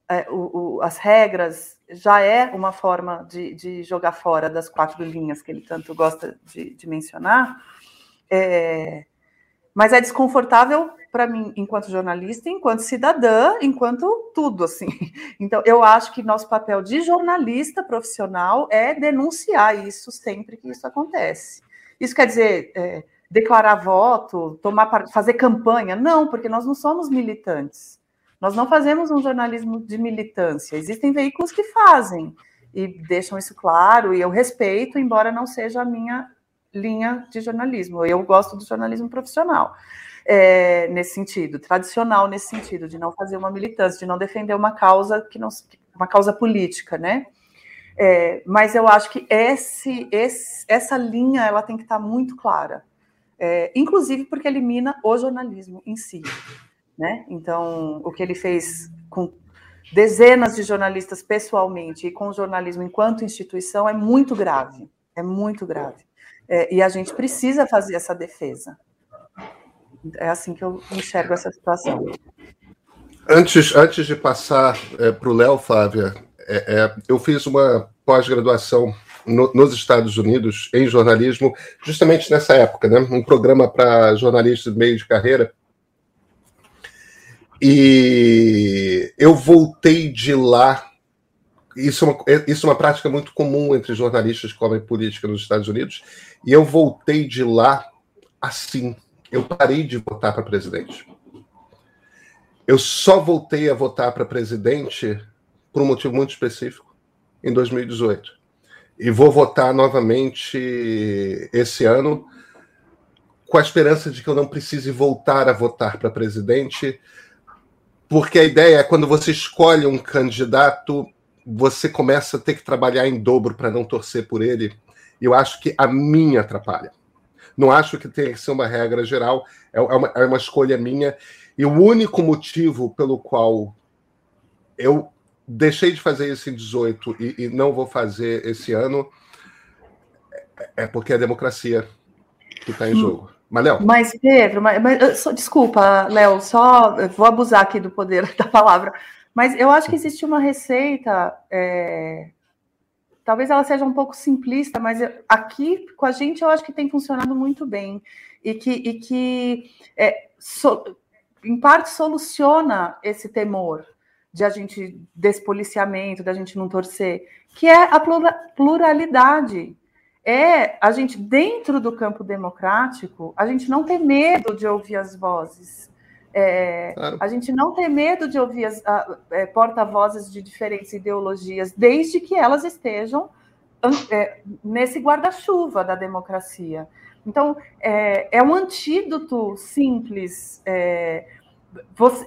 é, o, o, as regras já é uma forma de, de, jogar fora das quatro linhas que ele tanto gosta de, de mencionar. É, mas é desconfortável para mim, enquanto jornalista, enquanto cidadã, enquanto tudo, assim. <laughs> Então, eu acho que nosso papel de jornalista profissional é denunciar isso sempre que isso acontece. Isso quer dizer é, declarar voto, tomar, fazer campanha? Não, porque nós não somos militantes. Nós não fazemos um jornalismo de militância. Existem veículos que fazem e deixam isso claro, e eu respeito, embora não seja a minha linha de jornalismo. Eu gosto do jornalismo profissional é, nesse sentido, tradicional nesse sentido, de não fazer uma militância, de não defender uma causa que não uma causa política, né? É, mas eu acho que esse, esse, essa linha ela tem que estar muito clara, é, inclusive porque elimina o jornalismo em si, né? Então, o que ele fez com dezenas de jornalistas pessoalmente e com o jornalismo enquanto instituição é muito grave, é muito grave. É, e a gente precisa fazer essa defesa. É assim que eu enxergo essa situação. Antes, antes de passar é, para o Léo, Flávia, é, é, eu fiz uma pós-graduação no, nos Estados Unidos em jornalismo, justamente nessa época, né? um programa para jornalistas de meio de carreira. E eu voltei de lá. Isso é, uma, isso é uma prática muito comum entre jornalistas que cobrem política nos Estados Unidos. E eu voltei de lá assim, eu parei de votar para presidente. Eu só voltei a votar para presidente por um motivo muito específico, em 2018. E vou votar novamente esse ano, com a esperança de que eu não precise voltar a votar para presidente, porque a ideia é quando você escolhe um candidato, você começa a ter que trabalhar em dobro para não torcer por ele. Eu acho que a minha atrapalha. Não acho que tenha que ser uma regra geral, é, é uma, é uma escolha minha. E o único motivo pelo qual eu deixei de fazer isso em 18 e, e não vou fazer esse ano é, é porque é a democracia que está em hum. jogo. Mas, Léo. Mas, Pedro, mas, mas só, desculpa, Léo, só vou abusar aqui do poder <laughs> da palavra. Mas eu acho que existe uma receita é, talvez ela seja um pouco simplista, mas aqui com a gente eu acho que tem funcionado muito bem e que, e que é, so, em parte soluciona esse temor de a gente desse policiamento, da gente não torcer, que é a pluralidade. é a gente, dentro do campo democrático, a gente não ter medo de ouvir as vozes. É, claro. A gente não ter medo de ouvir as é, porta-vozes de diferentes ideologias, desde que elas estejam é, nesse guarda-chuva da democracia. Então, é, é um antídoto simples. É, você,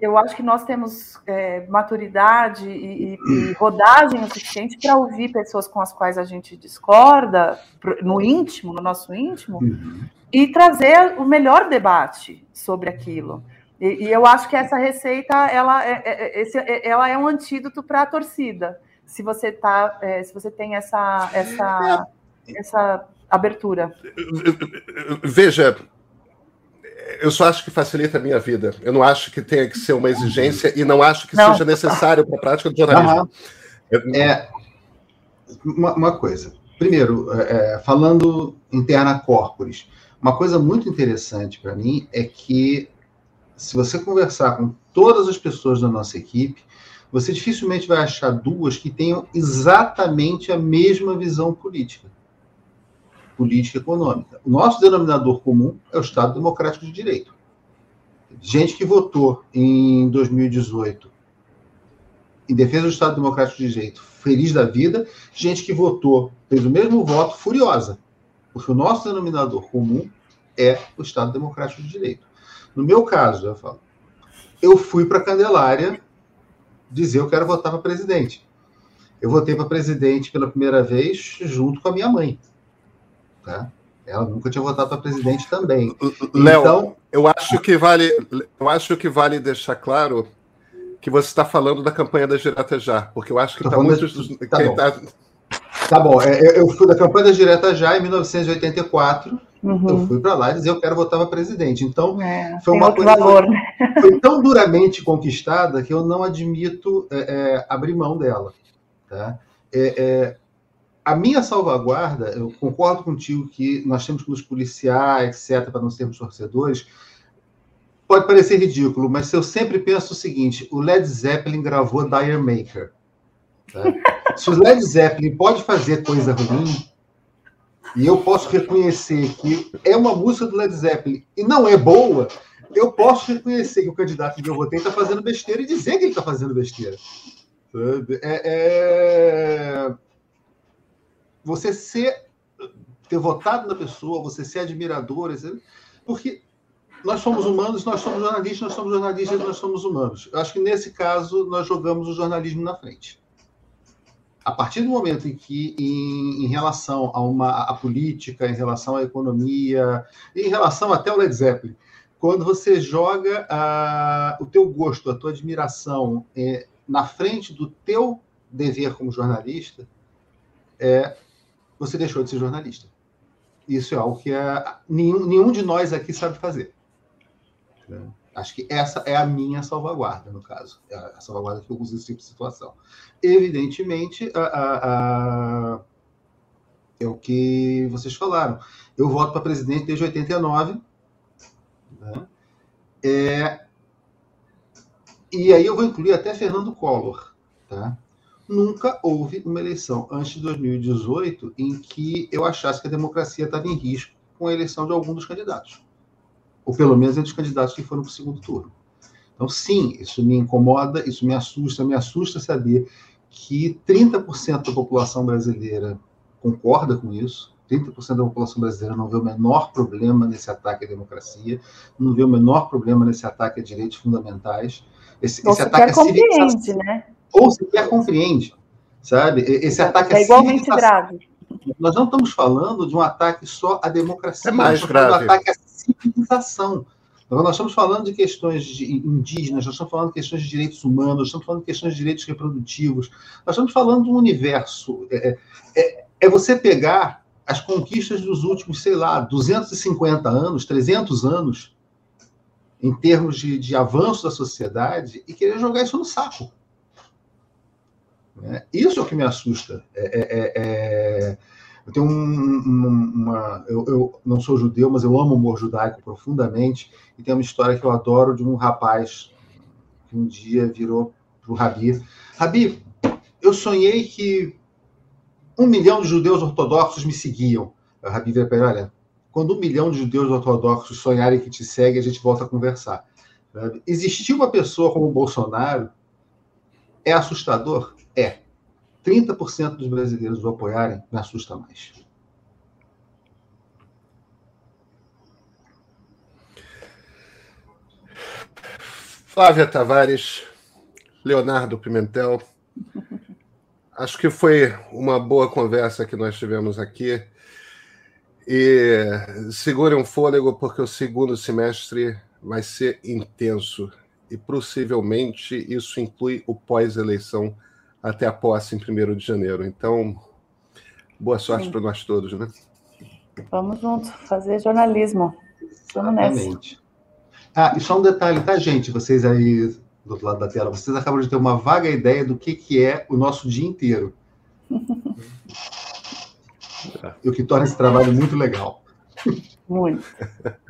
eu acho que nós temos é, maturidade e, e, rodagem o suficiente para ouvir pessoas com as quais a gente discorda, no íntimo, no nosso íntimo, uhum. e trazer o melhor debate sobre aquilo. E, e eu acho que essa receita ela é, é, é esse, é, ela é um antídoto para a torcida. Se você tá, é, se você tem essa, essa, essa abertura. Veja, eu só acho que facilita a minha vida. Eu não acho que tenha que ser uma exigência e não acho que não. seja necessário para a prática do jornalismo. É, uma, uma, coisa. Primeiro, é, é, falando interna corporis, uma coisa muito interessante para mim é que se você conversar com todas as pessoas da nossa equipe, você dificilmente vai achar duas que tenham exatamente a mesma visão política política econômica. O nosso denominador comum é o Estado Democrático de Direito. Gente que votou em 2018 em defesa do Estado Democrático de Direito, feliz da vida, gente que votou, fez o mesmo voto, furiosa. Porque o nosso denominador comum é o Estado Democrático de Direito. No meu caso, eu falo, eu fui para Candelária dizer eu quero votar para presidente. Eu votei para presidente pela primeira vez junto com a minha mãe. Tá? Ela nunca tinha votado para presidente também. Léo, então, eu acho que vale, eu acho que vale deixar claro que você está falando da campanha da Direta Já, porque eu acho que está muito. Tá, bom. Tá... tá bom, é, eu fui da campanha da Direta Já em 1984. Uhum. Eu fui para lá e dizer eu quero votar para presidente. Então, é, foi uma coisa né? foi, tão duramente conquistada que eu não admito é, é abrir mão dela. Tá? É, é a minha salvaguarda, eu concordo contigo que nós temos que nos policiar, etc., para não sermos torcedores. Pode parecer ridículo, mas eu sempre penso o seguinte: o Led Zeppelin gravou Dire Maker. Tá? <laughs> Se o Led Zeppelin pode fazer coisa ruim, e eu posso reconhecer que é uma música do Led Zeppelin e não é boa, eu posso reconhecer que o candidato que eu votei está fazendo besteira e dizer que ele está fazendo besteira. É, é, você ser ter votado na pessoa, você ser admirador, porque nós somos humanos, nós somos jornalistas, nós somos jornalistas, nós somos humanos. Eu acho que nesse caso nós jogamos o jornalismo na frente. A partir do momento em que, em, em relação a uma a política, em relação à economia, em relação até ao Led Zeppelin, quando você joga a, o teu gosto, a tua admiração é, na frente do teu dever como jornalista, é, você deixou de ser jornalista. Isso é algo que é, nenhum, nenhum de nós aqui sabe fazer. Né? Acho que essa é a minha salvaguarda, no caso. É a salvaguarda que eu uso nesse tipo de situação. Evidentemente, a, a, a... é o que vocês falaram. Eu voto para presidente desde 89. Né? É... E aí eu vou incluir até Fernando Collor. Tá? Nunca houve uma eleição antes de 2018 em que eu achasse que a democracia estava em risco com a eleição de algum dos candidatos. Ou pelo menos entre os candidatos que foram para o segundo turno. Então, sim, isso me incomoda, isso me assusta, me assusta saber que 30% da população brasileira concorda com isso, 30% da população brasileira não vê o menor problema nesse ataque à democracia, não vê o menor problema nesse ataque a direitos fundamentais. Esse, esse ataque à civilização. Né? Ou sequer compreende, sabe? Esse ataque é igualmente grave. Nós não estamos falando de um ataque só à democracia, é mais grave. de um ataque à civilização. Então, nós estamos falando de questões de indígenas, nós estamos falando de questões de direitos humanos, nós estamos falando de questões de direitos reprodutivos, nós estamos falando de um universo. É, é, é, é você pegar as conquistas dos últimos, sei lá, 250 anos, 300 anos, em termos de, de avanço da sociedade, e querer jogar isso no saco. Né? Isso é o que me assusta. É, é, é, é eu tenho um, uma. Eu, eu, não sou judeu, mas eu amo o humor judaico profundamente. E tem uma história que eu adoro de um rapaz que um dia virou para o Rabi: Rabi, eu sonhei que um milhão de judeus ortodoxos me seguiam. A Rabi vira para ele, olha, quando um milhão de judeus ortodoxos sonharem que te seguem, a gente volta a conversar. Existir uma pessoa como o Bolsonaro é assustador? É. 30% dos brasileiros o apoiarem me assusta mais. Flávia Tavares, Leonardo Pimentel, <laughs> acho que foi uma boa conversa que nós tivemos aqui. E segurem um fôlego, porque o segundo semestre vai ser intenso. E possivelmente isso inclui o pós-eleição até a posse em 1 de janeiro. Então, boa sorte para nós todos, né? Vamos juntos, fazer jornalismo. Vamos nessa. Ah, e só um detalhe, tá, gente? Vocês aí do outro lado da tela, vocês acabam de ter uma vaga ideia do que, que é o nosso dia inteiro. <laughs> e o que torna esse trabalho muito legal. Muito. <laughs>